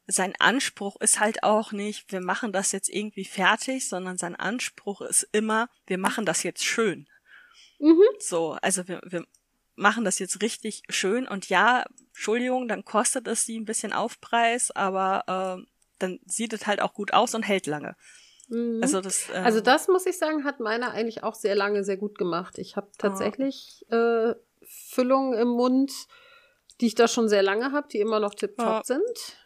sein Anspruch ist halt auch nicht, wir machen das jetzt irgendwie fertig, sondern sein Anspruch ist immer, wir machen das jetzt schön. Mhm. So, also wir, wir machen das jetzt richtig schön und ja, Entschuldigung, dann kostet es sie ein bisschen Aufpreis, aber äh, dann sieht es halt auch gut aus und hält lange. Mhm. Also das, ähm, Also das muss ich sagen, hat meiner eigentlich auch sehr lange sehr gut gemacht. Ich habe tatsächlich äh, Füllungen im Mund, die ich da schon sehr lange habe, die immer noch tipptopp Ja. sind.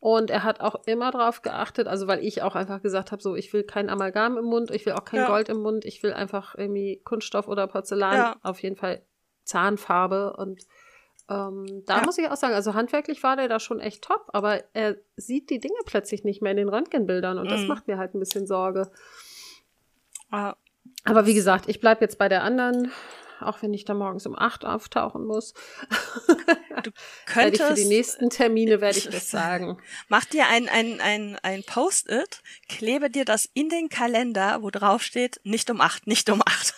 Und er hat auch immer drauf geachtet, also weil ich auch einfach gesagt habe, so ich will kein Amalgam im Mund, ich will auch kein Ja. Gold im Mund, ich will einfach irgendwie Kunststoff oder Porzellan, Ja. auf jeden Fall Zahnfarbe und ähm, da Ja. muss ich auch sagen, also handwerklich war der da schon echt top, aber er sieht die Dinge plötzlich nicht mehr in den Röntgenbildern und das Mhm. macht mir halt ein bisschen Sorge. äh, Aber wie gesagt, ich bleib jetzt bei der anderen, auch wenn ich da morgens um acht auftauchen muss. du könntest, für die nächsten Termine werde ich das sagen. mach dir ein, ein, ein, ein Post-it, klebe dir das in den Kalender, wo drauf steht, nicht um acht, nicht um acht.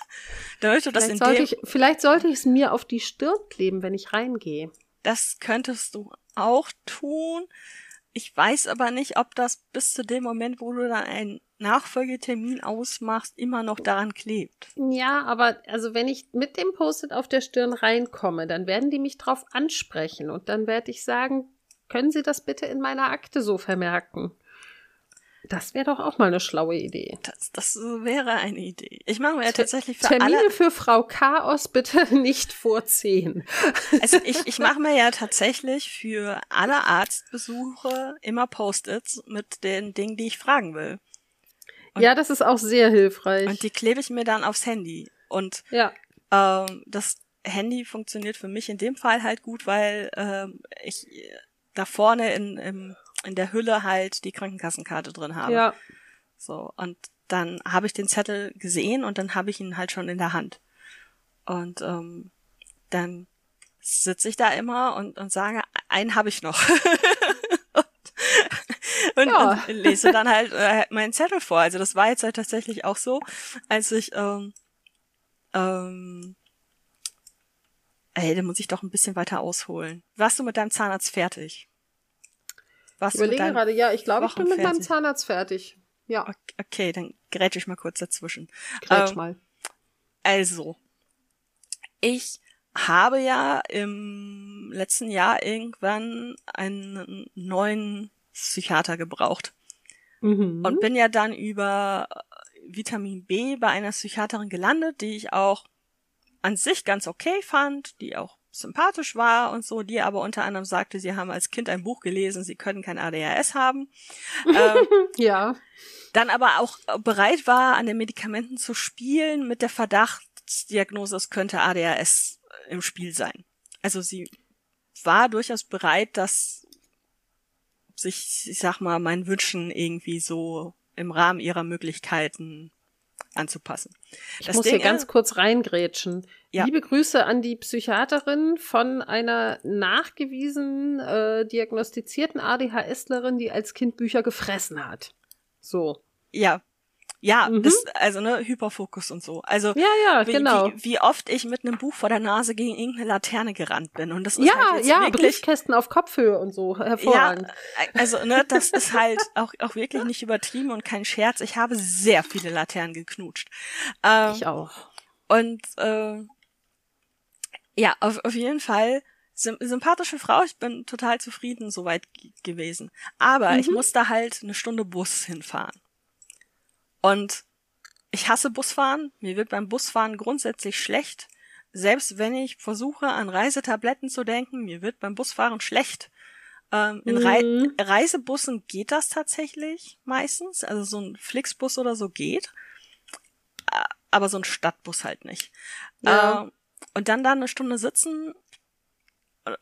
Damit du das in Vielleicht sollte, ich, vielleicht sollte ich es mir auf die Stirn kleben, wenn ich reingehe. das könntest du auch tun. Ich weiß aber nicht, ob das bis zu dem Moment, wo du dann einen Nachfolgetermin ausmachst, immer noch daran klebt. Ja, aber also wenn ich mit dem Post-it auf der Stirn reinkomme, dann werden die mich drauf ansprechen und dann werde ich sagen, können Sie das bitte in meiner Akte so vermerken? Das wäre doch auch mal eine schlaue Idee. Das, das wäre eine Idee. Ich mache mir ja tatsächlich für Termine alle, für Frau Chaos bitte nicht vor zehn. also ich, ich mache mir ja tatsächlich für alle Arztbesuche immer Post-its mit den Dingen, die ich fragen will. Und- ja, das ist auch sehr hilfreich. Und die klebe ich mir dann aufs Handy. Und ja. ähm, das Handy funktioniert für mich in dem Fall halt gut, weil ähm, ich da vorne in, im, in der Hülle halt die Krankenkassenkarte drin habe. Ja. So, und dann habe ich den Zettel gesehen und dann habe ich ihn halt schon in der Hand. Und ähm, dann sitze ich da immer und, und sage, einen habe ich noch. und, Ja. und lese dann halt äh, meinen Zettel vor. Also das war jetzt halt tatsächlich auch so, als ich ähm, ähm, ey, da muss ich doch ein bisschen weiter ausholen. Warst du mit deinem Zahnarzt fertig? Warst Ich überlege gerade, ja, ich glaube, ich bin mit meinem? Zahnarzt fertig. Ja, Okay, Okay, dann grätsch ich mal kurz dazwischen. grätsch ähm, mal. Also, ich habe ja im letzten Jahr irgendwann einen neuen Psychiater gebraucht Mhm. und bin ja dann über Vitamin B bei einer Psychiaterin gelandet, die ich auch an sich ganz okay fand, die auch sympathisch war und so, die aber unter anderem sagte, sie haben als Kind ein Buch gelesen, sie können kein ADHS haben. ähm, ja. dann aber auch bereit war, an den Medikamenten zu spielen mit der Verdachtsdiagnose, es könnte ADHS im Spiel sein. Also sie war durchaus bereit, das sich, ich sag mal, meinen Wünschen irgendwie so im Rahmen ihrer Möglichkeiten anzupassen. Ich Das muss Ding hier ganz kurz reingrätschen. Ja. Liebe Grüße an die Psychiaterin von einer nachgewiesen äh, diagnostizierten ADHSlerin, die als Kind Bücher gefressen hat. So. Ja. Ja, Mhm. das, also ne, Hyperfokus und so. Also Ja, ja, wie, genau. wie, wie oft ich mit einem Buch vor der Nase gegen irgendeine Laterne gerannt bin. Und das ist ja, halt jetzt ja, wirklich Briefkästen auf Kopfhöhe und so. Hervorragend. Ja, also ne, das ist halt auch, auch wirklich nicht übertrieben und kein Scherz. Ich habe sehr viele Laternen geknutscht. Ähm, ich auch. und äh, ja, auf, auf jeden Fall sym sympathische Frau. Ich bin total zufrieden soweit gewesen. Aber ich Mhm. musste halt eine Stunde Bus hinfahren. Und ich hasse Busfahren. Mir wird beim Busfahren grundsätzlich schlecht. Selbst wenn ich versuche, an Reisetabletten zu denken, mir wird beim Busfahren schlecht. Ähm, in Mhm. Reisebussen geht das tatsächlich meistens. Also so ein Flixbus oder so geht. Aber so ein Stadtbus halt nicht. Ja. Ähm, und dann da eine Stunde sitzen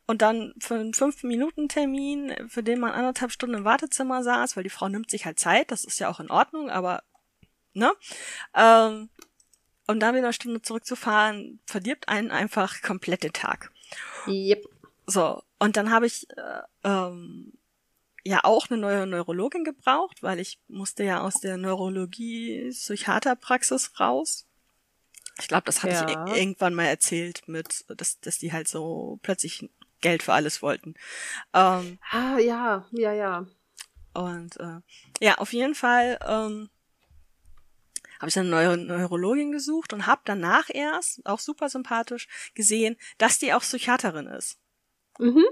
und dann für einen fünf Minuten Termin, für den man anderthalb Stunden im Wartezimmer saß, weil die Frau nimmt sich halt Zeit, das ist ja auch in Ordnung, aber ne? Ähm, und dann wieder eine Stunde zurückzufahren, verdirbt einen einfach komplett den Tag. Yep. So, und dann habe ich äh, ähm, ja auch eine neue Neurologin gebraucht, weil ich musste ja aus der Neurologie-Psychiaterpraxis raus. Ich glaube, das hatte Ja. ich irgendwann mal erzählt, mit, dass, dass die halt so plötzlich Geld für alles wollten. Ähm, Ah, ja, ja, ja. und äh, ja, auf jeden Fall ähm, habe ich eine neue Neurologin gesucht und habe danach erst, auch super sympathisch, gesehen, dass die auch Psychiaterin ist. Mhm.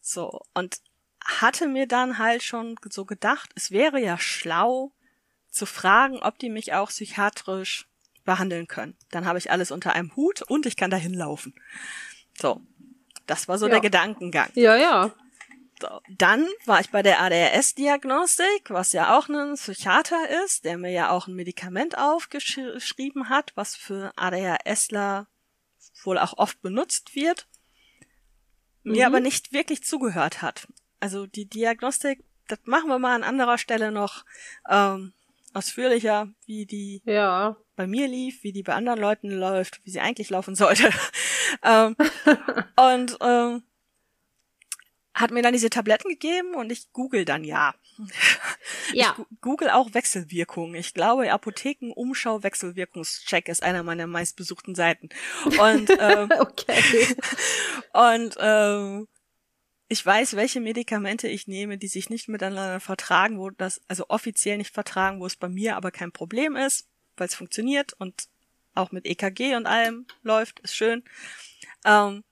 So, und hatte mir dann halt schon so gedacht, es wäre ja schlau zu fragen, ob die mich auch psychiatrisch behandeln können. Dann habe ich alles unter einem Hut und ich kann dahin laufen. So, das war so Ja. der Gedankengang. Ja, ja. Dann war ich bei der ADHS-Diagnostik, was ja auch ein Psychiater ist, der mir ja auch ein Medikament aufgeschrieben hat, was für ADHSler wohl auch oft benutzt wird, mir Mhm. aber nicht wirklich zugehört hat. Also die Diagnostik, das machen wir mal an anderer Stelle noch ähm, ausführlicher, wie die Ja. bei mir lief, wie die bei anderen Leuten läuft, wie sie eigentlich laufen sollte. ähm, und ähm, hat mir dann diese Tabletten gegeben und ich google dann ja. Ja. Ich google auch Wechselwirkungen. Ich glaube, Apotheken Umschau Wechselwirkungscheck ist einer meiner meistbesuchten Seiten. Und ähm, Okay. und ähm, ich weiß, welche Medikamente ich nehme, die sich nicht miteinander vertragen, wo das, also offiziell nicht vertragen, wo es bei mir aber kein Problem ist, weil es funktioniert und auch mit EKG und allem läuft, ist schön. Ähm,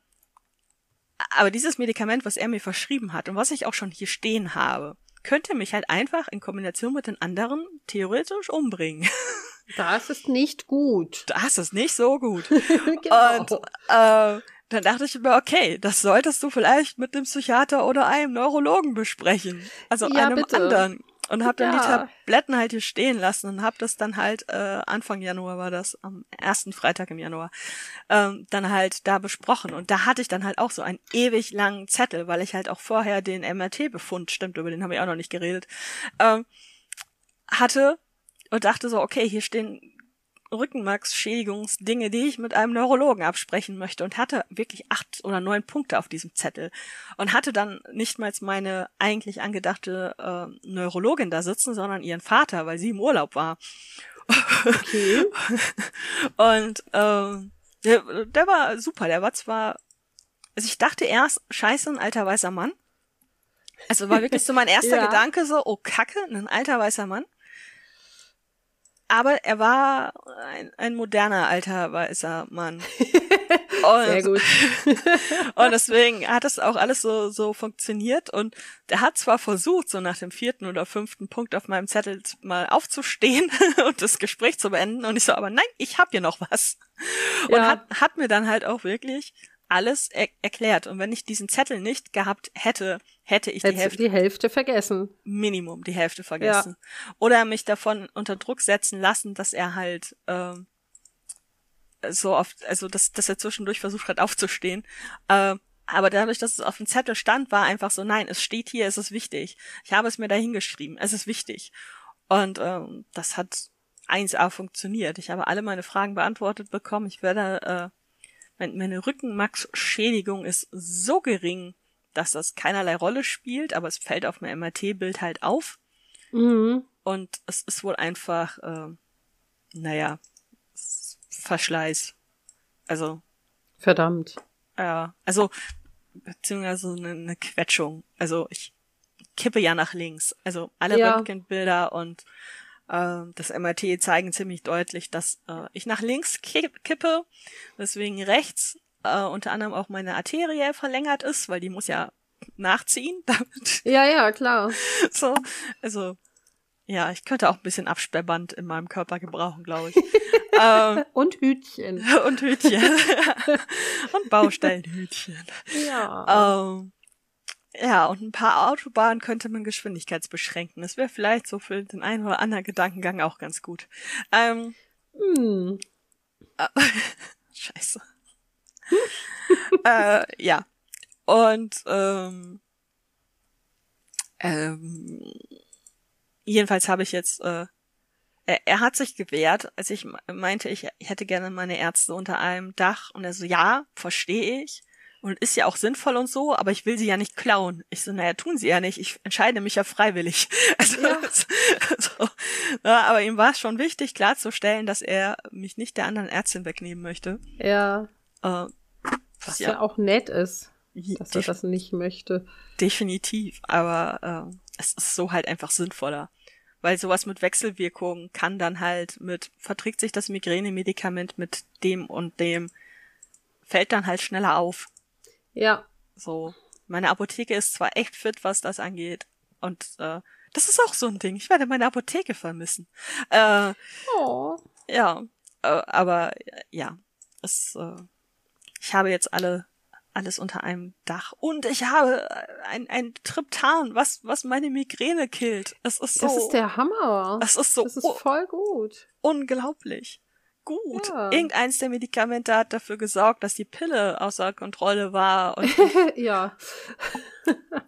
aber dieses Medikament, was er mir verschrieben hat und was ich auch schon hier stehen habe, könnte mich halt einfach in Kombination mit den anderen theoretisch umbringen. Das ist nicht gut. Das ist nicht so gut. genau. Und äh, dann dachte ich mir, okay, das solltest du vielleicht mit dem Psychiater oder einem Neurologen besprechen. Also Ja, einem bitte. anderen. Und hab dann die Ja. Tabletten halt hier stehen lassen und hab das dann halt, äh, Anfang Januar war das, am ersten Freitag im Januar, ähm, dann halt da besprochen. Und da hatte ich dann halt auch so einen ewig langen Zettel, weil ich halt auch vorher den MRT-Befund, stimmt, über den habe ich auch noch nicht geredet, ähm, hatte und dachte so, okay, hier stehen Rückenmarksschädigungsdinge, die ich mit einem Neurologen absprechen möchte und hatte wirklich acht oder neun Punkte auf diesem Zettel und hatte dann nicht mal meine eigentlich angedachte äh, Neurologin da sitzen, sondern ihren Vater, weil sie im Urlaub war. Okay. Und ähm, der, der war super, der war zwar, also ich dachte erst, scheiße, ein alter weißer Mann. Also war wirklich so mein erster Ja. Gedanke so, oh Kacke, ein alter weißer Mann. Aber er war ein, ein moderner alter weißer Mann. Und, Sehr gut. und deswegen hat das auch alles so, so funktioniert. Und der hat zwar versucht, so nach dem vierten oder fünften Punkt auf meinem Zettel mal aufzustehen und das Gespräch zu beenden. Und ich so, aber nein, ich hab hier noch was. Und Ja. hat, hat mir dann halt auch wirklich alles er erklärt. Und wenn ich diesen Zettel nicht gehabt hätte, hätte ich die Hättest Hälfte die Hälfte vergessen. Minimum die Hälfte vergessen. Oder mich davon unter Druck setzen lassen, dass er halt ähm, so oft, also dass, dass er zwischendurch versucht hat aufzustehen. Ähm, aber dadurch, dass es auf dem Zettel stand, war einfach so, nein, es steht hier, es ist wichtig. Ich habe es mir dahin geschrieben, es ist wichtig. Und ähm, das hat 1A funktioniert. Ich habe alle meine Fragen beantwortet bekommen. Ich werde, äh, meine Rückenmarksschädigung ist so gering, dass das keinerlei Rolle spielt, aber es fällt auf meinem MRT-Bild halt auf. Mhm. Und es ist wohl einfach, äh, naja, Verschleiß. Also, Verdammt. ja, also, beziehungsweise eine, eine Quetschung. Also, ich kippe ja nach links. Also, alle Ja. Röntgenbilder und äh, das MRT zeigen ziemlich deutlich, dass äh, ich nach links kipp, kippe, weswegen rechts äh, unter anderem auch meine Arterie verlängert ist, weil die muss ja nachziehen, damit Ja, ja, klar. so, also Ja, ich könnte auch ein bisschen Absperrband in meinem Körper gebrauchen, glaube ich. ähm, Und Hütchen. und Hütchen. und Baustellenhütchen. Ja. Ähm, ja, und ein paar Autobahnen könnte man geschwindigkeitsbeschränken. Das wäre vielleicht so für den einen oder anderen Gedankengang auch ganz gut. Ähm, Hm. Scheiße. äh, ja. Und ähm, ähm, jedenfalls habe ich jetzt, äh, er, er hat sich gewehrt, als ich meinte, ich, ich hätte gerne meine Ärzte unter einem Dach. Und er so, ja, verstehe ich. Und ist ja auch sinnvoll und so, aber ich will sie ja nicht klauen. Ich so, naja, tun sie ja nicht. Ich entscheide mich ja freiwillig. Also, Ja. so, ja, aber ihm war es schon wichtig, klarzustellen, dass er mich nicht der anderen Ärztin wegnehmen möchte. Ja. Äh, Was ja. auch nett ist, dass er das nicht möchte. definitiv, aber äh, es ist so halt einfach sinnvoller. Weil sowas mit Wechselwirkungen kann dann halt mit, verträgt sich das Migränemedikament mit dem und dem, fällt dann halt schneller auf. Ja. So. Meine Apotheke ist zwar echt fit, was das angeht. Und äh, das ist auch so ein Ding. Ich werde meine Apotheke vermissen. Äh, Oh. ja, äh, aber ja, es, äh, ich habe jetzt alle alles unter einem Dach und ich habe ein, ein Triptan, was was meine Migräne killt. Es ist so, Das ist der Hammer. es ist so Das ist voll gut. unglaublich gut. Ja. Irgendeins der Medikamente hat dafür gesorgt, dass die Pille außer Kontrolle war und ja.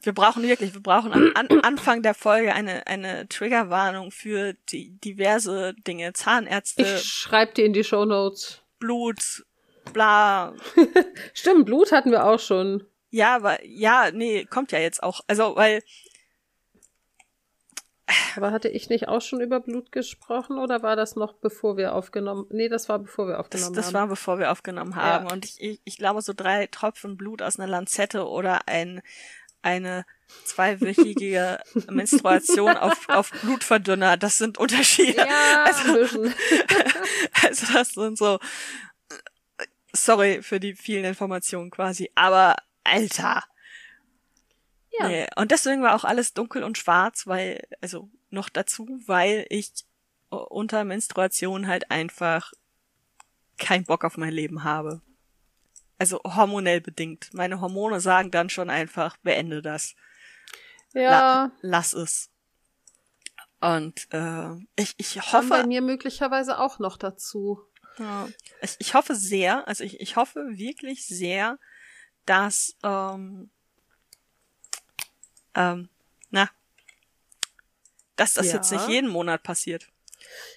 wir brauchen wirklich, wir brauchen am an Anfang der Folge eine eine Triggerwarnung für die diverse Dinge, Zahnärzte, Ich schreib dir in die Shownotes. Blut, bla, Stimmt, Blut hatten wir auch schon. Ja, aber ja, nee, kommt ja jetzt auch. Also, weil Aber hatte ich nicht auch schon über Blut gesprochen oder war das noch bevor wir aufgenommen? Nee, das war bevor wir das, aufgenommen das haben. war bevor wir aufgenommen haben. Ja. Und ich, ich, ich glaube, so drei Tropfen Blut aus einer Lanzette oder ein, eine zweiwöchige Menstruation auf, auf Blutverdünner, das sind Unterschiede. ja, Also-. Also das sind so, sorry für die vielen Informationen quasi, aber Alter. Ja. Nee. Und deswegen war auch alles dunkel und schwarz, weil, also noch dazu, weil ich äh, unter Menstruation halt einfach keinen Bock auf mein Leben habe. Also hormonell bedingt. Meine Hormone sagen dann schon einfach, beende das. Ja, Lass es. Und äh, ich, ich kommen bei hoffe, mir möglicherweise auch noch dazu. Ja. Ich, ich hoffe sehr, also ich, ich hoffe wirklich sehr, dass, ähm, ähm, na, dass das Ja. jetzt nicht jeden Monat passiert.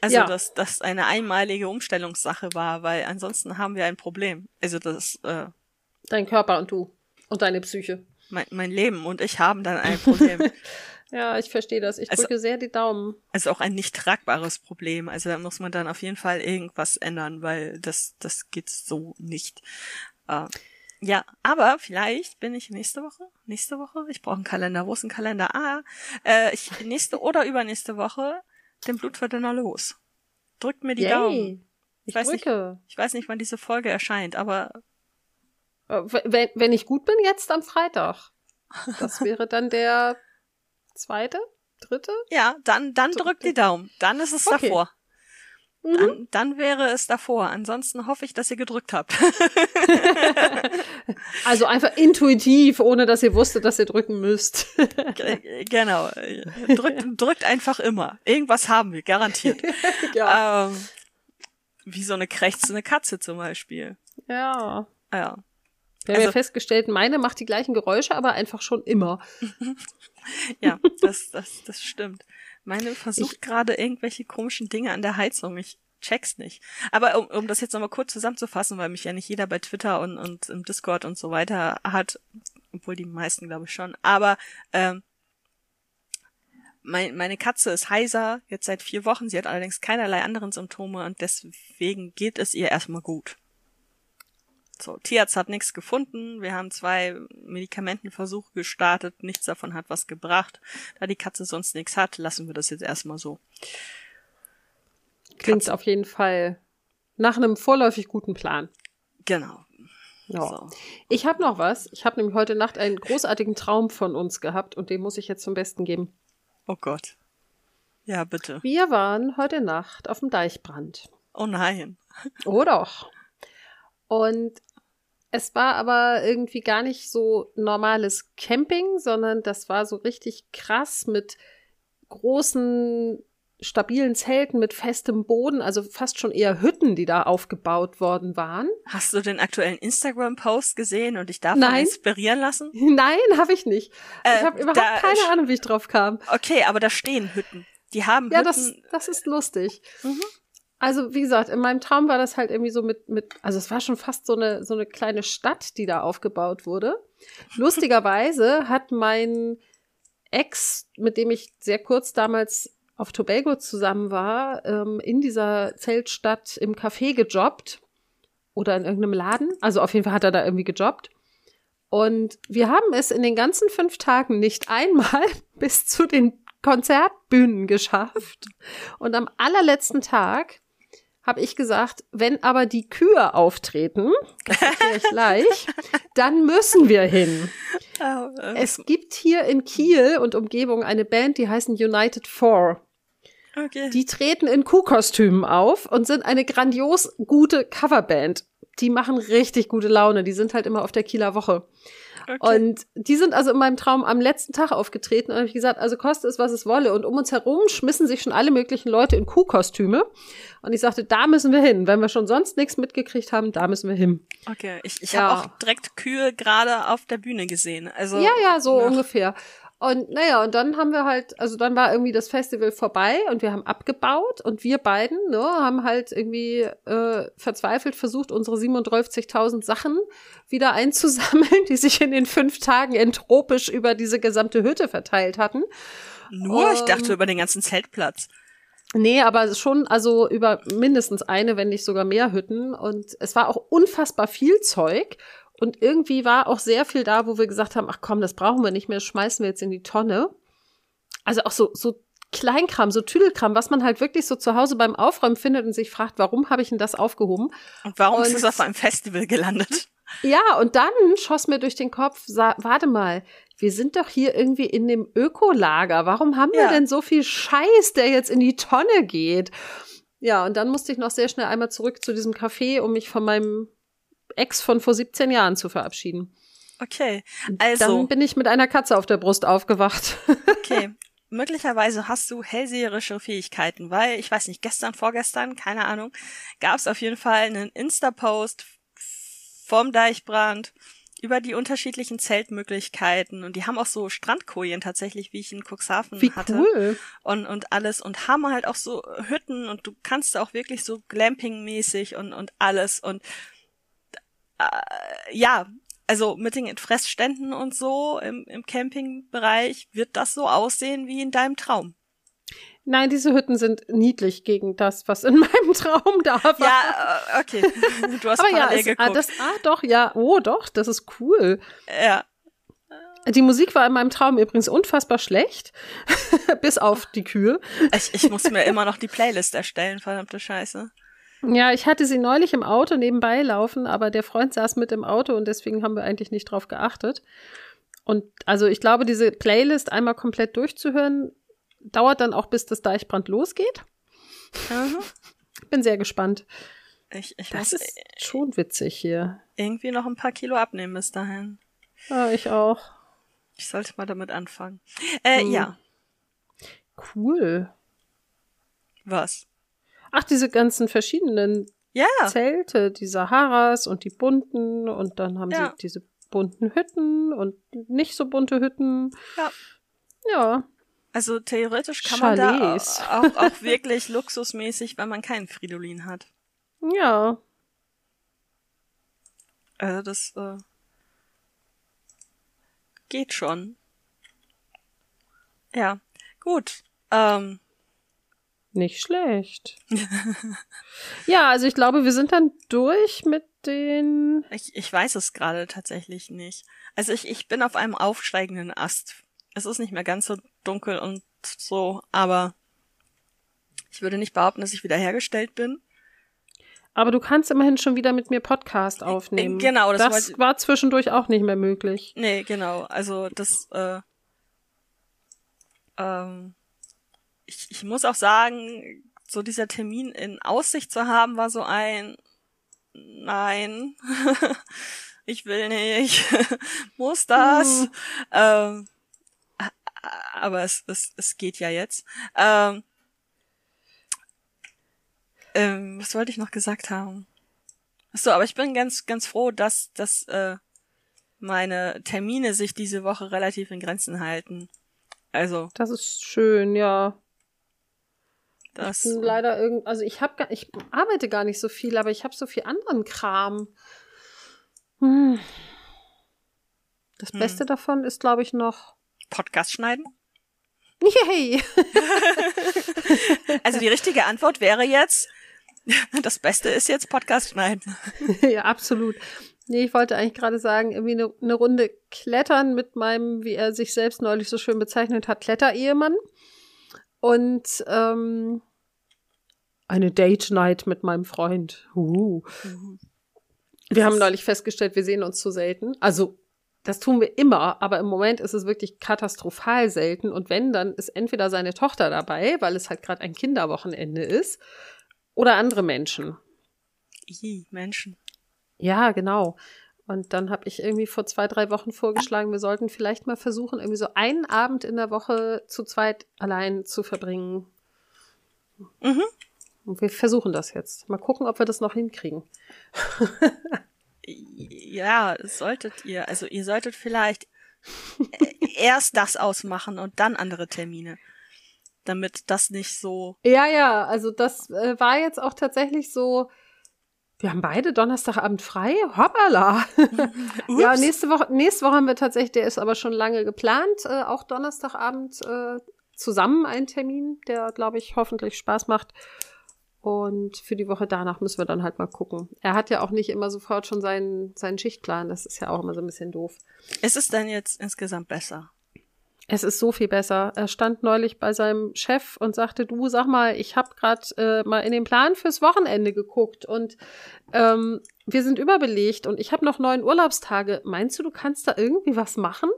Also, Ja. dass das eine einmalige Umstellungssache war, weil ansonsten haben wir ein Problem. Also, das, äh, Dein Körper und du. Und deine Psyche. mein, mein Leben und ich haben dann ein Problem. Ja, ich verstehe das. Ich Also- drücke sehr die Daumen. also auch ein nicht tragbares Problem. Also da muss man dann auf jeden Fall irgendwas ändern, weil das, das geht so nicht. Äh, ja, aber vielleicht bin ich nächste Woche, nächste Woche, ich brauche einen Kalender. Wo ist ein Kalender? Ah, äh, ich nächste oder übernächste Woche den Blutverdünner los. Drückt mir die Daumen. Yay. Ich weiß nicht. drücke. Ich weiß nicht, wann diese Folge erscheint, aber Äh, Wenn, wenn ich gut bin, jetzt am Freitag. Das wäre dann der zweite, dritte? ja, dann, dann drückt die Daumen. Dann ist es Okay. davor. Mhm. Dann, dann wäre es davor. Ansonsten hoffe ich, dass ihr gedrückt habt. Also einfach intuitiv, ohne dass ihr wusstet, dass ihr drücken müsst. G- genau. Drückt, drückt einfach immer. Irgendwas haben wir, garantiert. ja. Ähm, wie so eine krächzende Katze zum Beispiel. ja. Ja. Wir haben ja Also- festgestellt, meine macht die gleichen Geräusche, aber einfach schon immer. Ja, das, das, das stimmt. Meine versucht gerade irgendwelche komischen Dinge an der Heizung. Ich check's nicht. Aber um, um das jetzt nochmal kurz zusammenzufassen, weil mich ja nicht jeder bei Twitter und, und im Discord und so weiter hat, obwohl die meisten glaube ich schon, aber ähm, mein, meine Katze ist heiser, jetzt seit vier Wochen. Sie hat allerdings keinerlei anderen Symptome und deswegen geht es ihr erstmal gut. So, Tierarzt hat nichts gefunden. Wir haben zwei Medikamentenversuche gestartet. Nichts davon hat was gebracht. Da die Katze sonst nichts hat, lassen wir das jetzt erstmal so. Klingt Katze. auf jeden Fall nach einem vorläufig guten Plan. Genau. Ja. So. Ich habe noch was. Ich habe nämlich heute Nacht einen großartigen Traum von uns gehabt und den muss ich jetzt zum Besten geben. Oh Gott. Ja, bitte. Wir waren heute Nacht auf dem Deichbrand. Oh nein. Oh doch. Und es war aber irgendwie gar nicht so normales Camping, sondern das war so richtig krass mit großen, stabilen Zelten mit festem Boden, also fast schon eher Hütten, die da aufgebaut worden waren. Hast du den aktuellen Instagram-Post gesehen und dich davon Nein. inspirieren lassen? Nein, habe ich nicht. Äh, ich habe überhaupt da- keine Ahnung, wie ich drauf kam. Okay, aber da stehen Hütten. Die haben Ja, das, Hütten. das ist lustig. Mhm. Also, wie gesagt, in meinem Traum war das halt irgendwie so mit, mit, also es war schon fast so eine, so eine kleine Stadt, die da aufgebaut wurde. Lustigerweise hat mein Ex, mit dem ich sehr kurz damals auf Tobago zusammen war, ähm, in dieser Zeltstadt im Café gejobbt oder in irgendeinem Laden. Also auf jeden Fall hat er da irgendwie gejobbt. Und wir haben es in den ganzen fünf Tagen nicht einmal bis zu den Konzertbühnen geschafft. Und am allerletzten Tag habe ich gesagt, wenn aber die Kühe auftreten, das erkläre ich gleich, dann müssen wir hin. Ah, Es gibt hier in Kiel und Umgebung eine Band, die heißen United Four. okay. Die treten in Kuhkostümen auf und sind eine grandios gute Coverband. Die machen richtig gute Laune. Die sind halt immer auf der Kieler Woche. Okay. Und die sind also in meinem Traum am letzten Tag aufgetreten und habe ich gesagt, also koste es, was es wolle. Und um uns herum schmissen sich schon alle möglichen Leute in Kuhkostüme. Und ich sagte, da müssen wir hin. Wenn wir schon sonst nichts mitgekriegt haben, da müssen wir hin. okay. Ich, ich Ja. habe auch direkt Kühe gerade auf der Bühne gesehen. Also Ja, ja, so Ja. ungefähr. Und naja, und dann haben wir halt, also dann war irgendwie das Festival vorbei und wir haben abgebaut und wir beiden ne, haben halt irgendwie äh, verzweifelt versucht, unsere 37.000 Sachen wieder einzusammeln, die sich in den fünf Tagen entropisch über diese gesamte Hütte verteilt hatten. nur, ich Ähm, dachte über den ganzen Zeltplatz. Nee, aber schon also über mindestens eine, wenn nicht sogar mehr Hütten. Und es war auch unfassbar viel Zeug. Und irgendwie war auch sehr viel da, wo wir gesagt haben, ach komm, das brauchen wir nicht mehr, das schmeißen wir jetzt in die Tonne. Also auch so, so Kleinkram, so Tüdelkram, was man halt wirklich so zu Hause beim Aufräumen findet und sich fragt, warum habe ich denn das aufgehoben? Und warum ist und- es auf einem Festival gelandet? Ja, und dann schoss mir durch den Kopf, sa- warte mal, wir sind doch hier irgendwie in dem Ökolager. Warum haben wir Ja. denn so viel Scheiß, der jetzt in die Tonne geht? Ja, und dann musste ich noch sehr schnell einmal zurück zu diesem Café, um mich von meinem Ex von vor 17 Jahren zu verabschieden. Okay. Dann Also, bin ich mit einer Katze auf der Brust aufgewacht. okay. Möglicherweise hast du hellseherische Fähigkeiten, weil, ich weiß nicht, gestern, vorgestern, keine Ahnung, gab es auf jeden Fall einen Insta-Post vom Deichbrand über die unterschiedlichen Zeltmöglichkeiten und die haben auch so Strandkojen tatsächlich, wie ich in Cuxhaven Wie hatte. cool. und, und alles und haben halt auch so Hütten und du kannst da auch wirklich so Glamping-mäßig und, und alles und äh, ja, also mit den Fressständen und so im, im Campingbereich wird das so aussehen wie in deinem Traum. Nein, diese Hütten sind niedlich gegen das, was in meinem Traum da war. Ja, äh, okay. Du hast Aber ja, es, ah, geguckt. das, ah, doch, ja, oh, doch, das ist cool. ja. Die Musik war in meinem Traum übrigens unfassbar schlecht, bis auf die Kühe. Ich, ich muss mir immer noch die Playlist erstellen, verdammte Scheiße. Ja, ich hatte sie neulich im Auto nebenbei laufen, aber der Freund saß mit im Auto und deswegen haben wir eigentlich nicht drauf geachtet. Und also ich glaube, diese Playlist einmal komplett durchzuhören, dauert dann auch, bis das Deichbrand losgeht. Mhm. Bin sehr gespannt. Ich, ich Das muss ist schon witzig hier. irgendwie noch ein paar Kilo abnehmen bis dahin. Ja, ich auch. Ich sollte mal damit anfangen. Äh, Hm. ja. Cool. Was? Ach, diese ganzen verschiedenen Ja. Zelte, die Saharas und die bunten und dann haben Ja. sie diese bunten Hütten und nicht so bunte Hütten. Ja. Ja. Also theoretisch kann man da Chalets. auch, auch wirklich luxusmäßig, wenn man keinen Fridolin hat. Ja. Also das äh, geht schon. Ja, gut. Ähm, Nicht schlecht. ja, also ich glaube, wir sind dann durch mit den. ich, ich weiß es gerade tatsächlich nicht. Also ich, ich bin auf einem aufsteigenden Ast. Es ist nicht mehr ganz so dunkel und so, aber ich würde nicht behaupten, dass ich wiederhergestellt bin. Aber du kannst immerhin schon wieder mit mir Podcast aufnehmen. genau, das das war zwischendurch auch nicht mehr möglich. Nee, genau. Also das, äh, ähm, ich, ich muss auch sagen, so dieser Termin in Aussicht zu haben, war so ein Nein, ich will nicht, muss das. Hm. Ähm, aber es, es, es geht ja jetzt. Ähm, ähm, was wollte ich noch gesagt haben? Achso, aber ich bin ganz, ganz froh, dass, dass äh, meine Termine sich diese Woche relativ in Grenzen halten. Also. Das ist schön, ja. Das ich bin leider irgend, also ich habe, ich arbeite gar nicht so viel, aber ich habe so viel anderen Kram. Hm. Das hm. Beste davon ist, glaube ich, noch Podcast schneiden. Yay! also die richtige Antwort wäre jetzt, das Beste ist jetzt Podcast schneiden. ja, absolut. Nee, ich wollte eigentlich gerade sagen, irgendwie eine, eine Runde klettern mit meinem, wie er sich selbst neulich so schön bezeichnet hat, Kletterehemann. Und ähm, eine Date Night mit meinem Freund. Uh. Mhm. Wir haben neulich festgestellt, wir sehen uns zu selten. Also das tun wir immer, aber im Moment ist es wirklich katastrophal selten. Und wenn, dann ist entweder seine Tochter dabei, weil es halt gerade ein Kinderwochenende ist, oder andere Menschen. I, Menschen. Ja, genau. Und dann habe ich irgendwie vor zwei, drei Wochen vorgeschlagen, wir sollten vielleicht mal versuchen, irgendwie so einen Abend in der Woche zu zweit allein zu verbringen. Mhm. Und wir versuchen das jetzt. Mal gucken, ob wir das noch hinkriegen. ja, solltet ihr. Also ihr solltet vielleicht erst das ausmachen und dann andere Termine. Damit das nicht so. Ja, ja, also das äh, war jetzt auch tatsächlich so, wir haben beide Donnerstagabend frei. Hoppala. ja, nächste Woche, nächste Woche haben wir tatsächlich, der ist aber schon lange geplant, äh, auch Donnerstagabend äh, zusammen einen Termin, der, glaube ich, hoffentlich Spaß macht. Und für die Woche danach müssen wir dann halt mal gucken. Er hat ja auch nicht immer sofort schon seinen, seinen Schichtplan. Das ist ja auch immer so ein bisschen doof. Ist es denn jetzt insgesamt besser? Es ist so viel besser. Er stand neulich bei seinem Chef und sagte, du sag mal, ich habe gerade äh, mal in den Plan fürs Wochenende geguckt und ähm, wir sind überbelegt und ich habe noch neun Urlaubstage. Meinst du, du kannst da irgendwie was machen?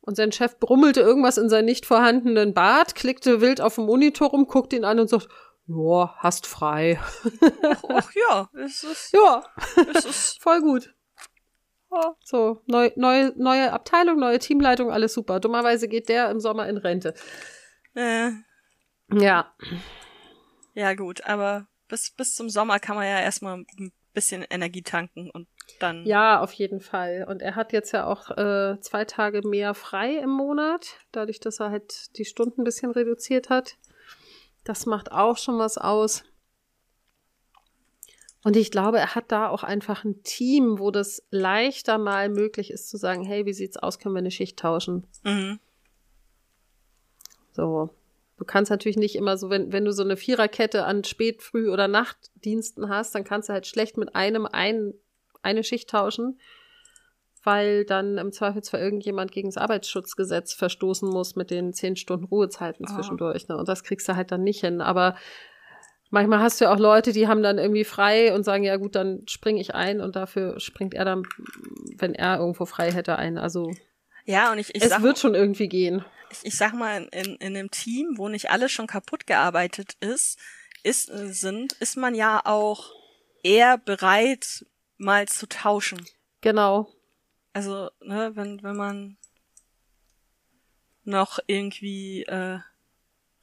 Und sein Chef brummelte irgendwas in seinen nicht vorhandenen Bart, klickte wild auf dem Monitor rum, guckte ihn an und sagt, ja, hast frei. Ach ja, es ist. Ja, es ist voll gut. So, neu, neu, neue Abteilung, neue Teamleitung, alles super. Dummerweise geht der im Sommer in Rente. Äh. Ja. Ja, gut, aber bis, bis zum Sommer kann man ja erstmal ein bisschen Energie tanken und dann. Ja, auf jeden Fall. Und er hat jetzt ja auch äh, zwei Tage mehr frei im Monat, dadurch, dass er halt die Stunden ein bisschen reduziert hat. Das macht auch schon was aus. Und ich glaube, er hat da auch einfach ein Team, wo das leichter mal möglich ist zu sagen, hey, wie sieht's aus, können wir eine Schicht tauschen? Mhm. So. Du kannst natürlich nicht immer so, wenn, wenn du so eine Viererkette an Spät-, Früh- oder Nachtdiensten hast, dann kannst du halt schlecht mit einem ein, eine Schicht tauschen, weil dann im Zweifelsfall irgendjemand gegen das Arbeitsschutzgesetz verstoßen muss mit den zehn Stunden Ruhezeiten ah. zwischendurch. Ne? Und das kriegst du halt dann nicht hin. Aber manchmal hast du ja auch Leute, die haben dann irgendwie frei und sagen, ja gut, dann springe ich ein und dafür springt er dann, wenn er irgendwo frei hätte, ein. Also ja, und ich, ich es sag, wird schon irgendwie gehen. Ich, ich sag mal, in, in einem Team, wo nicht alles schon kaputt gearbeitet ist, ist, äh, sind, ist man ja auch eher bereit, mal zu tauschen. Genau. Also, ne, wenn, wenn man noch irgendwie äh,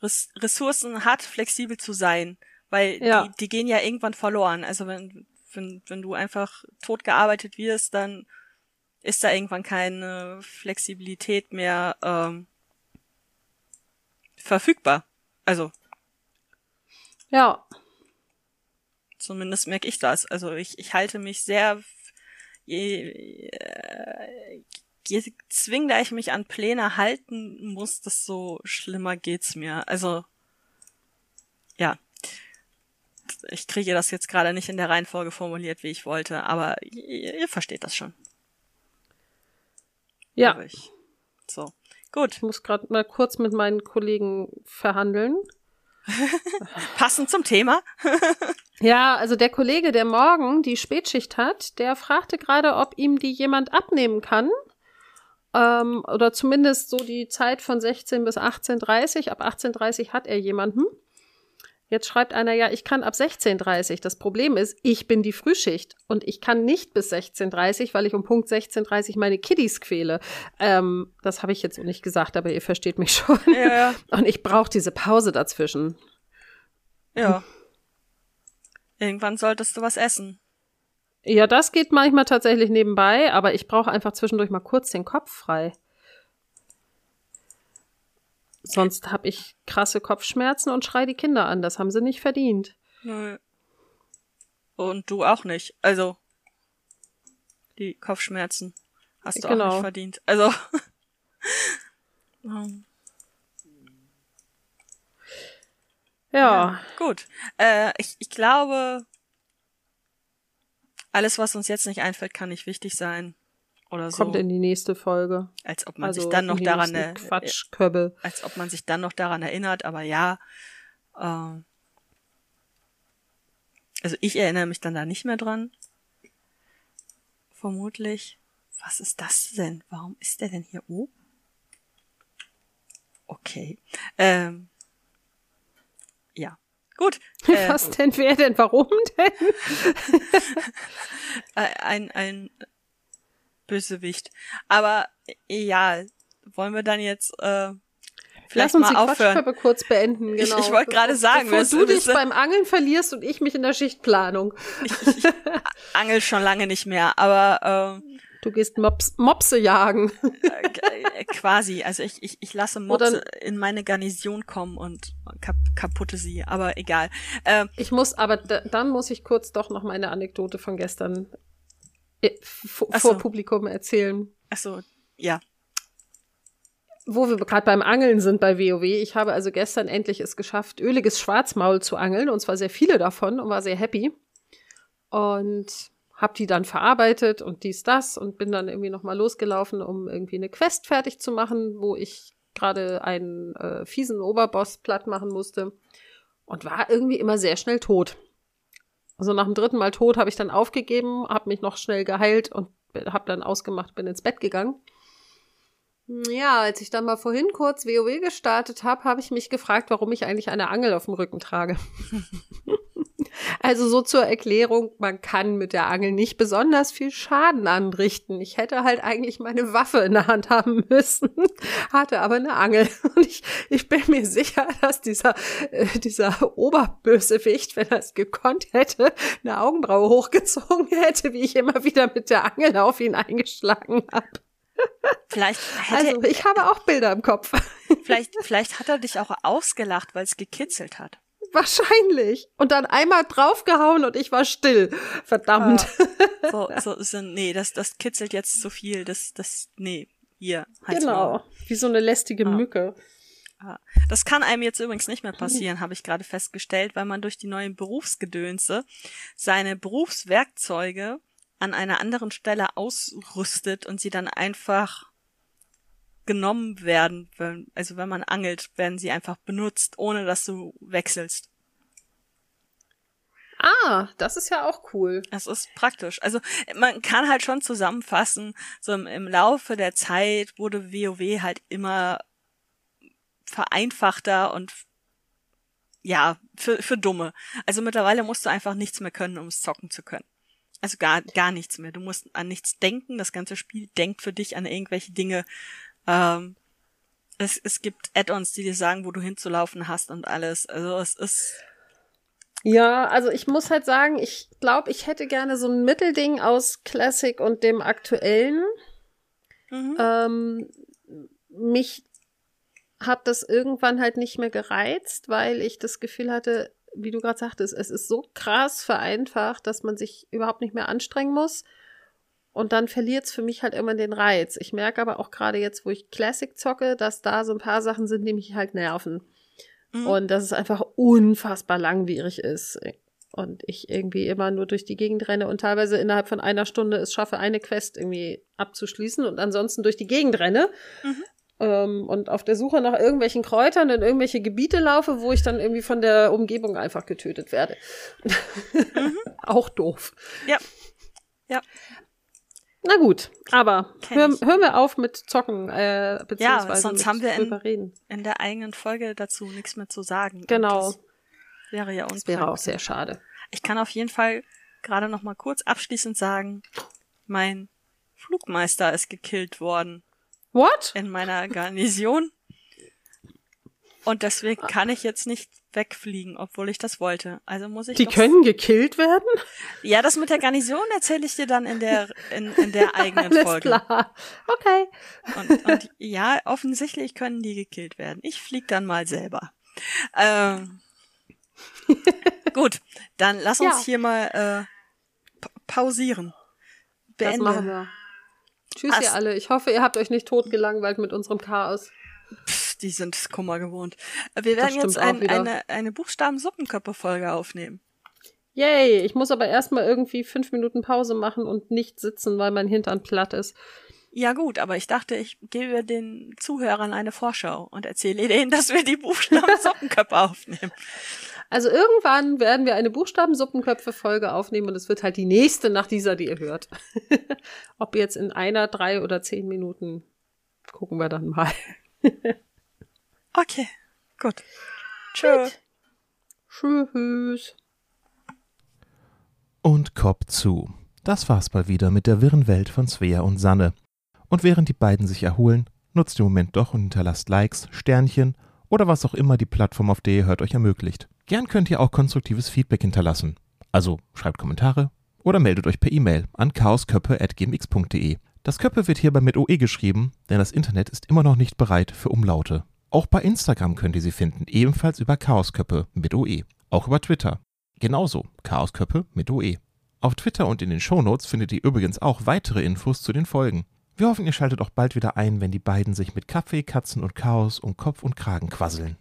Ressourcen hat, flexibel zu sein. Weil ja. die, die gehen ja irgendwann verloren. Also wenn, wenn, wenn du einfach tot gearbeitet wirst, dann ist da irgendwann keine Flexibilität mehr ähm, verfügbar. Also. Ja. Zumindest merke ich das. Also ich, ich halte mich sehr, je, äh, je zwingender ich mich an Pläne halten muss, desto schlimmer geht's mir. Also, ja ich kriege das jetzt gerade nicht in der Reihenfolge formuliert, wie ich wollte, aber ihr, ihr versteht das schon. Ja. Ich. So, gut. Ich muss gerade mal kurz mit meinen Kollegen verhandeln. Passend zum Thema. ja, also der Kollege, der morgen die Spätschicht hat, der fragte gerade, ob ihm die jemand abnehmen kann. Ähm, oder zumindest so die Zeit von 16 bis 18.30 Ab 18.30 hat er jemanden. Jetzt schreibt einer, ja, ich kann ab 16.30 Das Problem ist, ich bin die Frühschicht und ich kann nicht bis 16.30 weil ich um Punkt 16.30 meine Kiddies quäle. Ähm, das habe ich jetzt nicht gesagt, aber ihr versteht mich schon. Ja. Und ich brauche diese Pause dazwischen. Ja. Irgendwann solltest du was essen. Ja, das geht manchmal tatsächlich nebenbei, aber ich brauche einfach zwischendurch mal kurz den Kopf frei. Sonst habe ich krasse Kopfschmerzen und schrei die Kinder an. Das haben sie nicht verdient. Nö. Und du auch nicht. Also, die Kopfschmerzen hast du Genau. auch nicht verdient. Also, ähm, Ja, gut. Äh, ich, ich glaube, alles, was uns jetzt nicht einfällt, kann nicht wichtig sein. Oder so. kommt in die nächste Folge. als ob man Also sich dann noch daran Quatschköbel. als ob man sich dann noch daran erinnert, aber ja. Äh, also ich erinnere mich dann da nicht mehr dran. Vermutlich. Was ist das denn? Warum ist der denn hier oben? Okay. Ähm, ja. Gut. Äh, Was denn, wer denn, warum denn? ein, ein Bösewicht. Aber ja, wollen wir dann jetzt äh, vielleicht Lass uns mal die aufhören? Kurz beenden, Ich- genau. ich wollte gerade sagen, bevor du dich beim Angeln verlierst und ich mich in der Schichtplanung. Angel schon lange nicht mehr, aber ähm, Du gehst Mops, Mopse jagen. äh, quasi. Also ich, ich, ich lasse Mopse in meine Garnison kommen und kap kaputte sie, aber egal. Ähm, Ich muss, aber da, dann muss ich kurz doch noch meine Anekdote von gestern vor, Ach so. vor Publikum erzählen. achso, ja. Wo wir gerade beim Angeln sind bei WoW. Ich habe also gestern endlich es geschafft, öliges Schwarzmaul zu angeln und zwar sehr viele davon und war sehr happy. Und habe die dann verarbeitet und dies, das und bin dann irgendwie nochmal losgelaufen, um irgendwie eine Quest fertig zu machen, wo ich gerade einen äh, fiesen Oberboss platt machen musste und war irgendwie immer sehr schnell tot. Also nach dem dritten Mal tot habe ich dann aufgegeben, habe mich noch schnell geheilt und habe dann ausgemacht, bin ins Bett gegangen. Ja, als ich dann mal vorhin kurz WoW gestartet habe, habe ich mich gefragt, warum ich eigentlich eine Angel auf dem Rücken trage. also so zur Erklärung, man kann mit der Angel nicht besonders viel Schaden anrichten. Ich hätte halt eigentlich meine Waffe in der Hand haben müssen, hatte aber eine Angel. Und ich, ich bin mir sicher, dass dieser, äh, dieser Oberbösewicht, wenn er es gekonnt hätte, eine Augenbraue hochgezogen hätte, wie ich immer wieder mit der Angel auf ihn eingeschlagen habe. Vielleicht hätte, Also ich habe auch Bilder im Kopf. vielleicht, vielleicht hat er dich auch ausgelacht, weil es gekitzelt hat. Wahrscheinlich. Und dann einmal draufgehauen und ich war still. Verdammt. So, so, so nee, das, das kitzelt jetzt zu viel. Das, das, nee, hier. halt's genau. Maul. Wie so eine lästige Ah. Mücke. Ah. Das kann einem jetzt übrigens nicht mehr passieren, habe ich gerade festgestellt, weil man durch die neuen Berufsgedönse seine Berufswerkzeuge an einer anderen Stelle ausrüstet und sie dann einfach genommen werden. Wenn, also wenn man angelt, werden sie einfach benutzt, ohne dass du wechselst. Ah, das ist ja auch cool. Das ist praktisch. Also man kann halt schon zusammenfassen, so im, im Laufe der Zeit wurde WoW halt immer vereinfachter und ja, für, für Dumme. Also mittlerweile musst du einfach nichts mehr können, um es zocken zu können. Also gar, gar nichts mehr. Du musst an nichts denken. Das ganze Spiel denkt für dich an irgendwelche Dinge. Ähm, es, es gibt Add-ons, die dir sagen, wo du hinzulaufen hast und alles. Also es ist Ja, also ich muss halt sagen, ich glaube, ich hätte gerne so ein Mittelding aus Classic und dem aktuellen. mhm. Ähm, mich hat das irgendwann halt nicht mehr gereizt, weil ich das Gefühl hatte, wie du gerade sagtest, es ist so krass vereinfacht, dass man sich überhaupt nicht mehr anstrengen muss. Und dann verliert es für mich halt immer den Reiz. Ich merke aber auch gerade jetzt, wo ich Classic zocke, dass da so ein paar Sachen sind, die mich halt nerven. Mhm. Und dass es einfach unfassbar langwierig ist. Und ich irgendwie immer nur durch die Gegend renne und teilweise innerhalb von einer Stunde es schaffe, eine Quest irgendwie abzuschließen und ansonsten durch die Gegend renne. Mhm. Ähm, und auf der Suche nach irgendwelchen Kräutern in irgendwelche Gebiete laufe, wo ich dann irgendwie von der Umgebung einfach getötet werde. Mhm. Auch doof. Ja. Ja. Na gut, aber hör, hören wir auf mit Zocken, äh, beziehungsweise sonst mit haben wir in-. In der eigenen Folge dazu nichts mehr zu sagen. Genau. Das wäre ja Das wäre auch sehr schade. Ich kann auf jeden Fall gerade noch mal kurz abschließend sagen, mein Flugmeister ist gekillt worden What? in meiner Garnison. Und deswegen kann ich jetzt nicht wegfliegen, obwohl ich das wollte. Also muss ich Die können gekillt werden? Ja, das mit der Garnison erzähle ich dir dann in der in, in der eigenen Alles Folge. klar. Okay. Und, und ja, offensichtlich können die gekillt werden. Ich flieg dann mal selber. Ähm, gut, dann lass uns Ja. hier mal äh, pa pausieren. Das Beende. machen wir. Tschüss, Ast- ihr alle. Ich hoffe, ihr habt euch nicht totgelangweilt mit unserem Chaos. Die sind Kummer gewohnt. Wir werden jetzt ein, eine, eine Buchstaben-Suppenköppe-Folge aufnehmen. Yay, ich muss aber erstmal irgendwie fünf Minuten Pause machen und nicht sitzen, weil mein Hintern platt ist. Ja gut, aber ich dachte, ich gebe den Zuhörern eine Vorschau und erzähle denen, dass wir die Buchstaben-Suppenköppe aufnehmen. Also irgendwann werden wir eine Buchstabensuppenköpfe-Folge aufnehmen und es wird halt die nächste nach dieser, die ihr hört. Ob jetzt in einer, drei oder zehn Minuten, gucken wir dann mal. Okay, gut. Tschö. Tschüss. Und Kopf zu. Das war's mal wieder mit der wirren Welt von Svea und Sanne. Und während die beiden sich erholen, nutzt den Moment doch und hinterlasst Likes, Sternchen oder was auch immer die Plattform, auf der ihr hört, euch ermöglicht. Gern könnt ihr auch konstruktives Feedback hinterlassen. Also schreibt Kommentare oder meldet euch per E-Mail an chaosköppe.gmx.de. Das Köppe wird hierbei mit OE geschrieben, denn das Internet ist immer noch nicht bereit für Umlaute. Auch bei Instagram könnt ihr sie finden, ebenfalls über Chaosköppe mit OE. Auch über Twitter. Genauso, Chaosköppe mit OE. Auf Twitter und in den Shownotes findet ihr übrigens auch weitere Infos zu den Folgen. Wir hoffen, ihr schaltet auch bald wieder ein, wenn die beiden sich mit Kaffee, Katzen und Chaos um Kopf und Kragen quasseln.